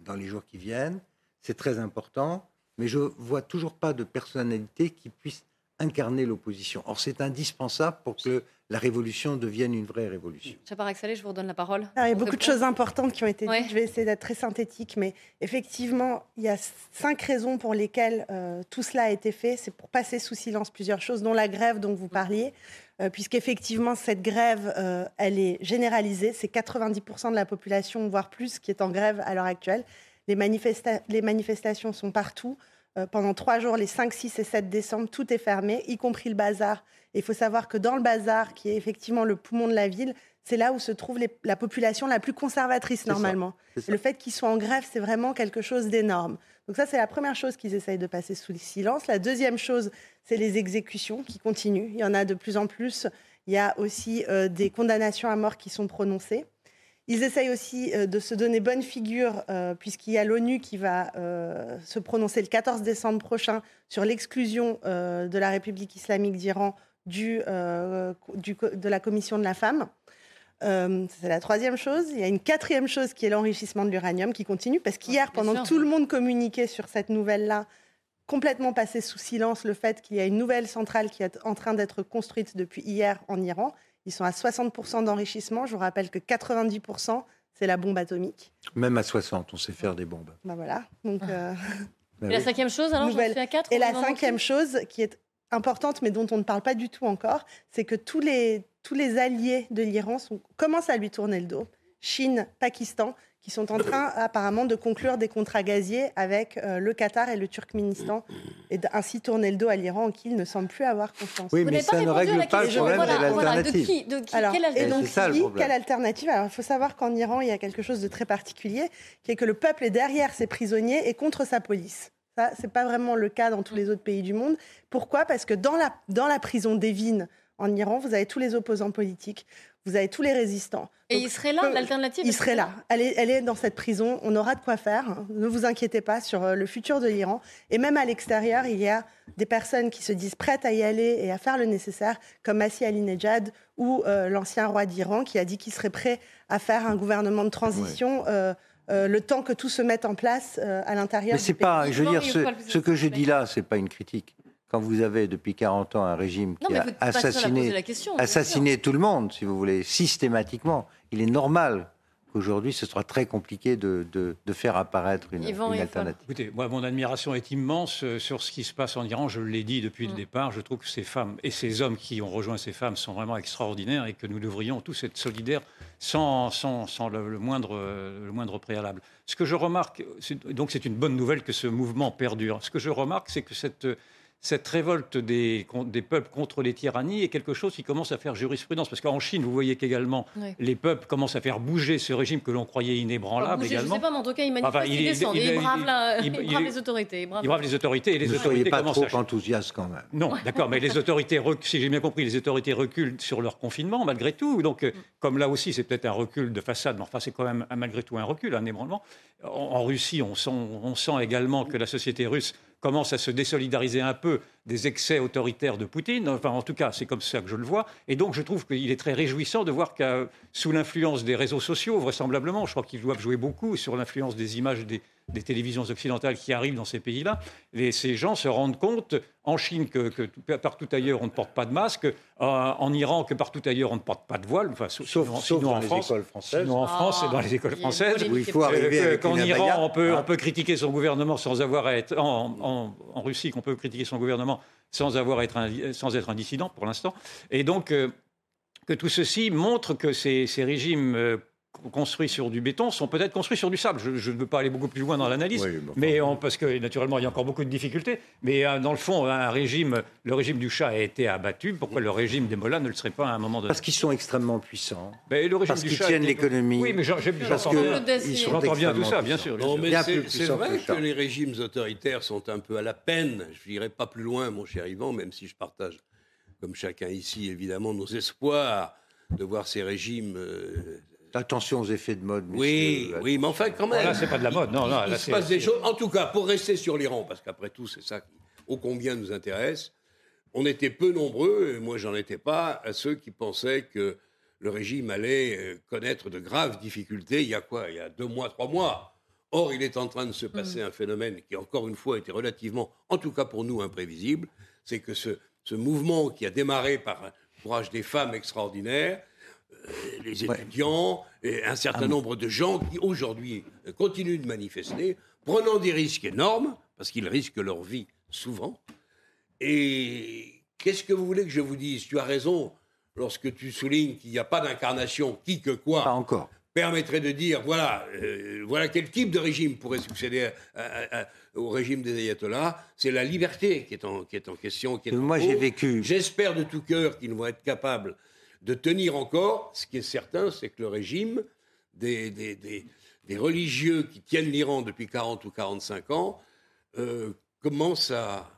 dans les jours qui viennent. C'est très important, mais je vois toujours pas de personnalité qui puisse incarner l'opposition. Or, c'est indispensable pour que la révolution devienne une vraie révolution. Chaparak Salé, je vous redonne la parole. Ah, il y a beaucoup de choses importantes qui ont été dites. Je vais essayer d'être très synthétique, mais effectivement, il y a cinq raisons pour lesquelles euh, tout cela a été fait. C'est pour passer sous silence plusieurs choses, dont la grève dont vous parliez, euh, puisqu'effectivement, cette grève, euh, elle est généralisée. C'est 90% de la population, voire plus, qui est en grève à l'heure actuelle. Les, les manifestations sont partout. Euh, pendant trois jours, les 5, 6 et 7 décembre, tout est fermé, y compris le bazar. il faut savoir que dans le bazar, qui est effectivement le poumon de la ville, c'est là où se trouve la population la plus conservatrice normalement. Le fait qu'ils soient en grève, c'est vraiment quelque chose d'énorme. Donc ça, c'est la première chose qu'ils essayent de passer sous le silence. La deuxième chose, c'est les exécutions qui continuent. Il y en a de plus en plus. Il y a aussi euh, des condamnations à mort qui sont prononcées. Ils essayent aussi euh, de se donner bonne figure, euh, puisqu'il y a l'ONU qui va euh, se prononcer le 14 décembre prochain sur l'exclusion de la République islamique d'Iran du, de la Commission de la femme. c'est la troisième chose. Il y a une quatrième chose qui est l'enrichissement de l'uranium qui continue, parce qu'hier, pendant que tout le monde communiquait sur cette nouvelle-là, complètement passé sous silence le fait qu'il y a une nouvelle centrale qui est en train d'être construite depuis hier en Iran ils sont à 60% d'enrichissement. Je vous rappelle que 90%, c'est la bombe atomique. Même à 60, on sait faire des bombes. Ben voilà. Donc, euh, bah Et la cinquième chose, alors, Nouvelle... à 4 Et la cinquième chose qui est importante, mais dont on ne parle pas du tout encore, c'est que tous les, tous les alliés de l'Iran commencent à lui tourner le dos. Chine, Pakistan, qui sont en train apparemment de conclure des contrats gaziers avec euh, le Qatar et le Turkménistan et ainsi tourner le dos à l'Iran en qui il ne semble plus avoir confiance. Oui, mais ça ne règle pas le problème de l'alternative. De qui, Alors, et donc, quelle alternative? Alors, il faut savoir qu'en Iran, il y a quelque chose de très particulier, qui est que le peuple est derrière ses prisonniers et contre sa police. Ça, c'est pas vraiment le cas dans tous les autres pays du monde. Pourquoi? Parce que dans la, dans la prison d'Evin, en Iran, vous avez tous les opposants politiques, vous avez tous les résistants. Et il serait là, l'alternative Il serait là. Elle est, elle est dans cette prison. On aura de quoi faire. Ne vous inquiétez pas sur euh, le futur de l'Iran. Et même à l'extérieur, il y a des personnes qui se disent prêtes à y aller et à faire le nécessaire, comme Masih Ali-Nejad ou euh, l'ancien roi d'Iran qui a dit qu'il serait prêt à faire un gouvernement de transition. Euh, le temps que tout se mette en place à l'intérieur. Mais c'est pas, je veux dire, ce, ce que je dis là, c'est pas une critique quand vous avez depuis 40 ans un régime qui a assassiné, assassiné tout le monde, si vous voulez, systématiquement, il est normal qu'aujourd'hui ce soit très compliqué de, de, faire apparaître une, alternative. Écoutez, moi, mon admiration est immense euh, sur ce qui se passe en Iran. Je l'ai dit depuis le mm. départ. Je trouve que ces femmes et ces hommes qui ont rejoint ces femmes sont vraiment extraordinaires et que nous devrions tous être solidaires sans, sans, sans le, moindre, le moindre préalable. Ce que je remarque, donc c'est une bonne nouvelle que ce mouvement perdure. Ce que je remarque, c'est que cette cette révolte des, peuples contre les tyrannies est quelque chose qui commence à faire jurisprudence. Parce qu'en Chine, vous voyez qu'également, les peuples commencent à faire bouger ce régime que l'on croyait inébranlable également. Je ne sais pas, mais en tout cas, ils manifestent, ils descendent, ils, bravent, les autorités. Ils bravent les autorités et les Vous autorités pas trop enthousiaste quand même. Non, d'accord, mais les autorités, si j'ai bien compris, les autorités reculent sur leur confinement malgré tout. Donc, euh, mm. comme là aussi, c'est peut-être un recul de façade, mais enfin, c'est quand même malgré tout un recul, un ébranlement. En, en Russie, on sent, on sent également que la société russe commence à se désolidariser un peu des excès autoritaires de Poutine. Enfin, en tout cas, c'est comme ça que je le vois. Et donc, je trouve qu'il est très réjouissant de voir que, sous l'influence des réseaux sociaux, vraisemblablement, je crois qu'ils doivent jouer beaucoup sur l'influence des images des, des télévisions occidentales qui arrivent dans ces pays-là, ces gens se rendent compte, en Chine, que, partout ailleurs on ne porte pas de masque, euh, en Iran, que partout ailleurs on ne porte pas de voile, enfin, sauf, dans les écoles françaises. Sinon en France, et dans les écoles françaises, où il faut arriver euh, Qu'en Iran, on peut, on peut critiquer son gouvernement sans avoir à être... En, Russie, qu'on peut critiquer son gouvernement sans, avoir à être un, sans être un dissident, pour l'instant. Et donc... Euh, que tout ceci montre que ces, ces régimes construits sur du béton sont peut-être construits sur du sable. Je ne veux pas aller beaucoup plus loin dans l'analyse, mais parce que naturellement il y a encore beaucoup de difficultés. Mais euh, dans le fond, un régime, le régime du chat a été abattu. Pourquoi le régime des Mollahs ne le serait pas à un moment donné? Parce qu'ils sont extrêmement puissants. Ben, le parce qu'ils tiennent l'économie. Oui, mais j'entends bien tout ça, bien sûr. c'est vrai que, les régimes autoritaires sont un peu à la peine. Je n'irai pas plus loin, mon cher Yvan, même si je partage, comme chacun ici, évidemment, nos espoirs de voir ces régimes euh, Attention aux effets de mode. Oui, oui, mais enfin, quand même. Là, c'est pas de la mode. Non, il, se passe des choses. En tout cas, pour rester sur l'Iran, parce qu'après tout, c'est ça qui, ô combien nous intéresse. On était peu nombreux, et moi, j'en étais pas, à ceux qui pensaient que le régime allait euh, connaître de graves difficultés. Il y a quoi? Il y a deux mois, trois mois. Or, il est en train de se passer mm. un phénomène qui, encore une fois, était relativement, en tout cas pour nous, imprévisible. C'est que ce, ce mouvement qui a démarré par un courage des femmes extraordinaires les étudiants et un certain ah nombre de gens qui aujourd'hui continuent de manifester, prenant des risques énormes, parce qu'ils risquent leur vie souvent. Et qu'est-ce que vous voulez que je vous dise? Tu as raison lorsque tu soulignes qu'il n'y a pas d'incarnation qui que quoi. encore permettrait de dire voilà, euh, voilà quel type de régime pourrait succéder au régime des ayatollahs. C'est la liberté qui est en, qui est en question. Qui est Moi, j'ai vécu. J'espère de tout cœur qu'ils vont être capables de tenir encore. Ce qui est certain, c'est que le régime des, religieux qui tiennent l'Iran depuis 40 ou 45 ans euh, commence à,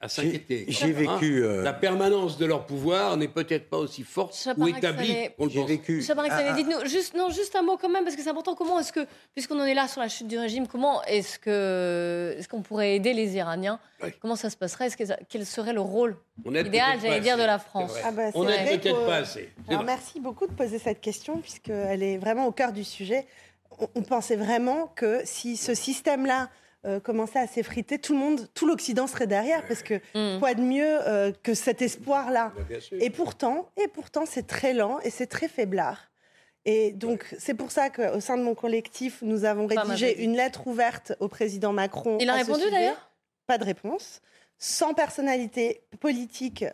à s'inquiéter. J'ai vécu. Hein euh, La permanence de leur pouvoir n'est peut-être pas aussi forte ou établie qu'on le pense. Vécu... Ça paraît que ça ah, Dites-nous juste, non, juste un mot quand même, parce que c'est important. Comment est-ce que, puisqu'on en est là sur la chute du régime, comment est-ce que, est-ce qu'on pourrait aider les Iraniens Comment ça se passerait? Est-ce que Quel serait le rôle idéal, j'allais dire, de la France? ah bah, On n'est peut-être pas assez. Alors, merci beaucoup de poser cette question, puisqu'elle est vraiment au cœur du sujet. on pensait vraiment que si ce système-là euh, commençait à s'effriter, tout le monde, tout l'Occident serait derrière, parce que quoi de mieux euh, que cet espoir-là Et pourtant, et pourtant, c'est très lent et c'est très faiblard. Et donc, c'est pour ça qu'au sein de mon collectif, nous avons rédigé une lettre ouverte au président Macron. Il a répondu d'ailleurs? Pas de réponse. 100 personnalités politiques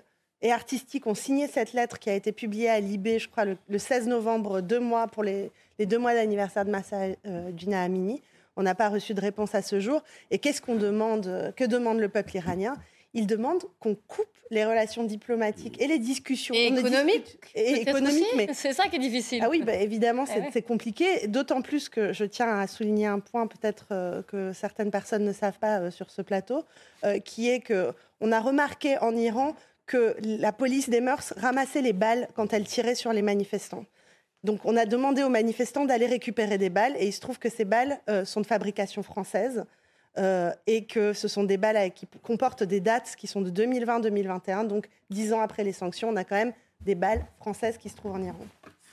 et artistiques ont signé cette lettre qui a été publiée à Libé, je crois, le, 16 novembre, deux mois pour les, deux mois d'anniversaire de Massa euh, Gina Amini. On n'a pas reçu de réponse à ce jour. Et qu'est-ce qu'on demande Que demande le peuple iranien? Il demande qu'on coupe les relations diplomatiques et les discussions. Et économiques. Et économiques, mais c'est ça qui est difficile. Ah oui, bah, évidemment, Eh c'est compliqué. D'autant plus que je tiens à souligner un point, peut-être euh, que certaines personnes ne savent pas euh, sur ce plateau, euh, qui est que on a remarqué en Iran que la police des mœurs ramassait les balles quand elle tirait sur les manifestants. Donc on a demandé aux manifestants d'aller récupérer des balles et il se trouve que ces balles euh, sont de fabrication française euh, et que ce sont des balles qui comportent des dates qui sont de 2020-2021, donc dix ans après les sanctions, on a quand même des balles françaises qui se trouvent en Iran.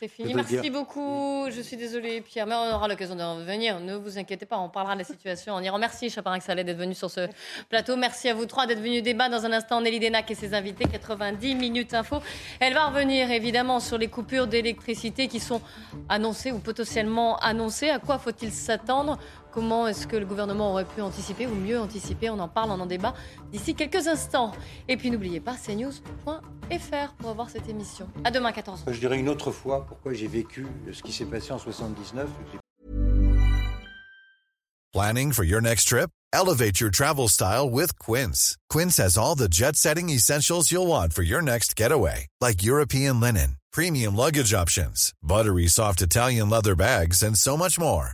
C'est fini. Merci dire- beaucoup. Je suis désolée, Pierre, mais on aura l'occasion de revenir. Ne vous inquiétez pas, on parlera de la situation en Iran. Merci, Chaparin Saleh, d'être venu sur ce plateau. Merci à vous trois d'être venus débattre. Dans un instant, Nelly Denac et ses invités, 90 minutes info. Elle va revenir évidemment sur les coupures d'électricité qui sont annoncées ou potentiellement annoncées. À quoi faut-il s'attendre Comment est-ce que le gouvernement aurait pu anticiper ou mieux anticiper? On en parle, on en débat d'ici quelques instants. Et puis n'oubliez pas, cnews.fr pour avoir cette émission. À demain, 14h. Je dirais une autre fois pourquoi j'ai vécu ce qui s'est passé en 79. Planning for your next trip? Elevate your travel style with Quince. Quince has all the jet setting essentials you'll want for your next getaway, like European linen, premium luggage options, buttery soft Italian leather bags, and so much more.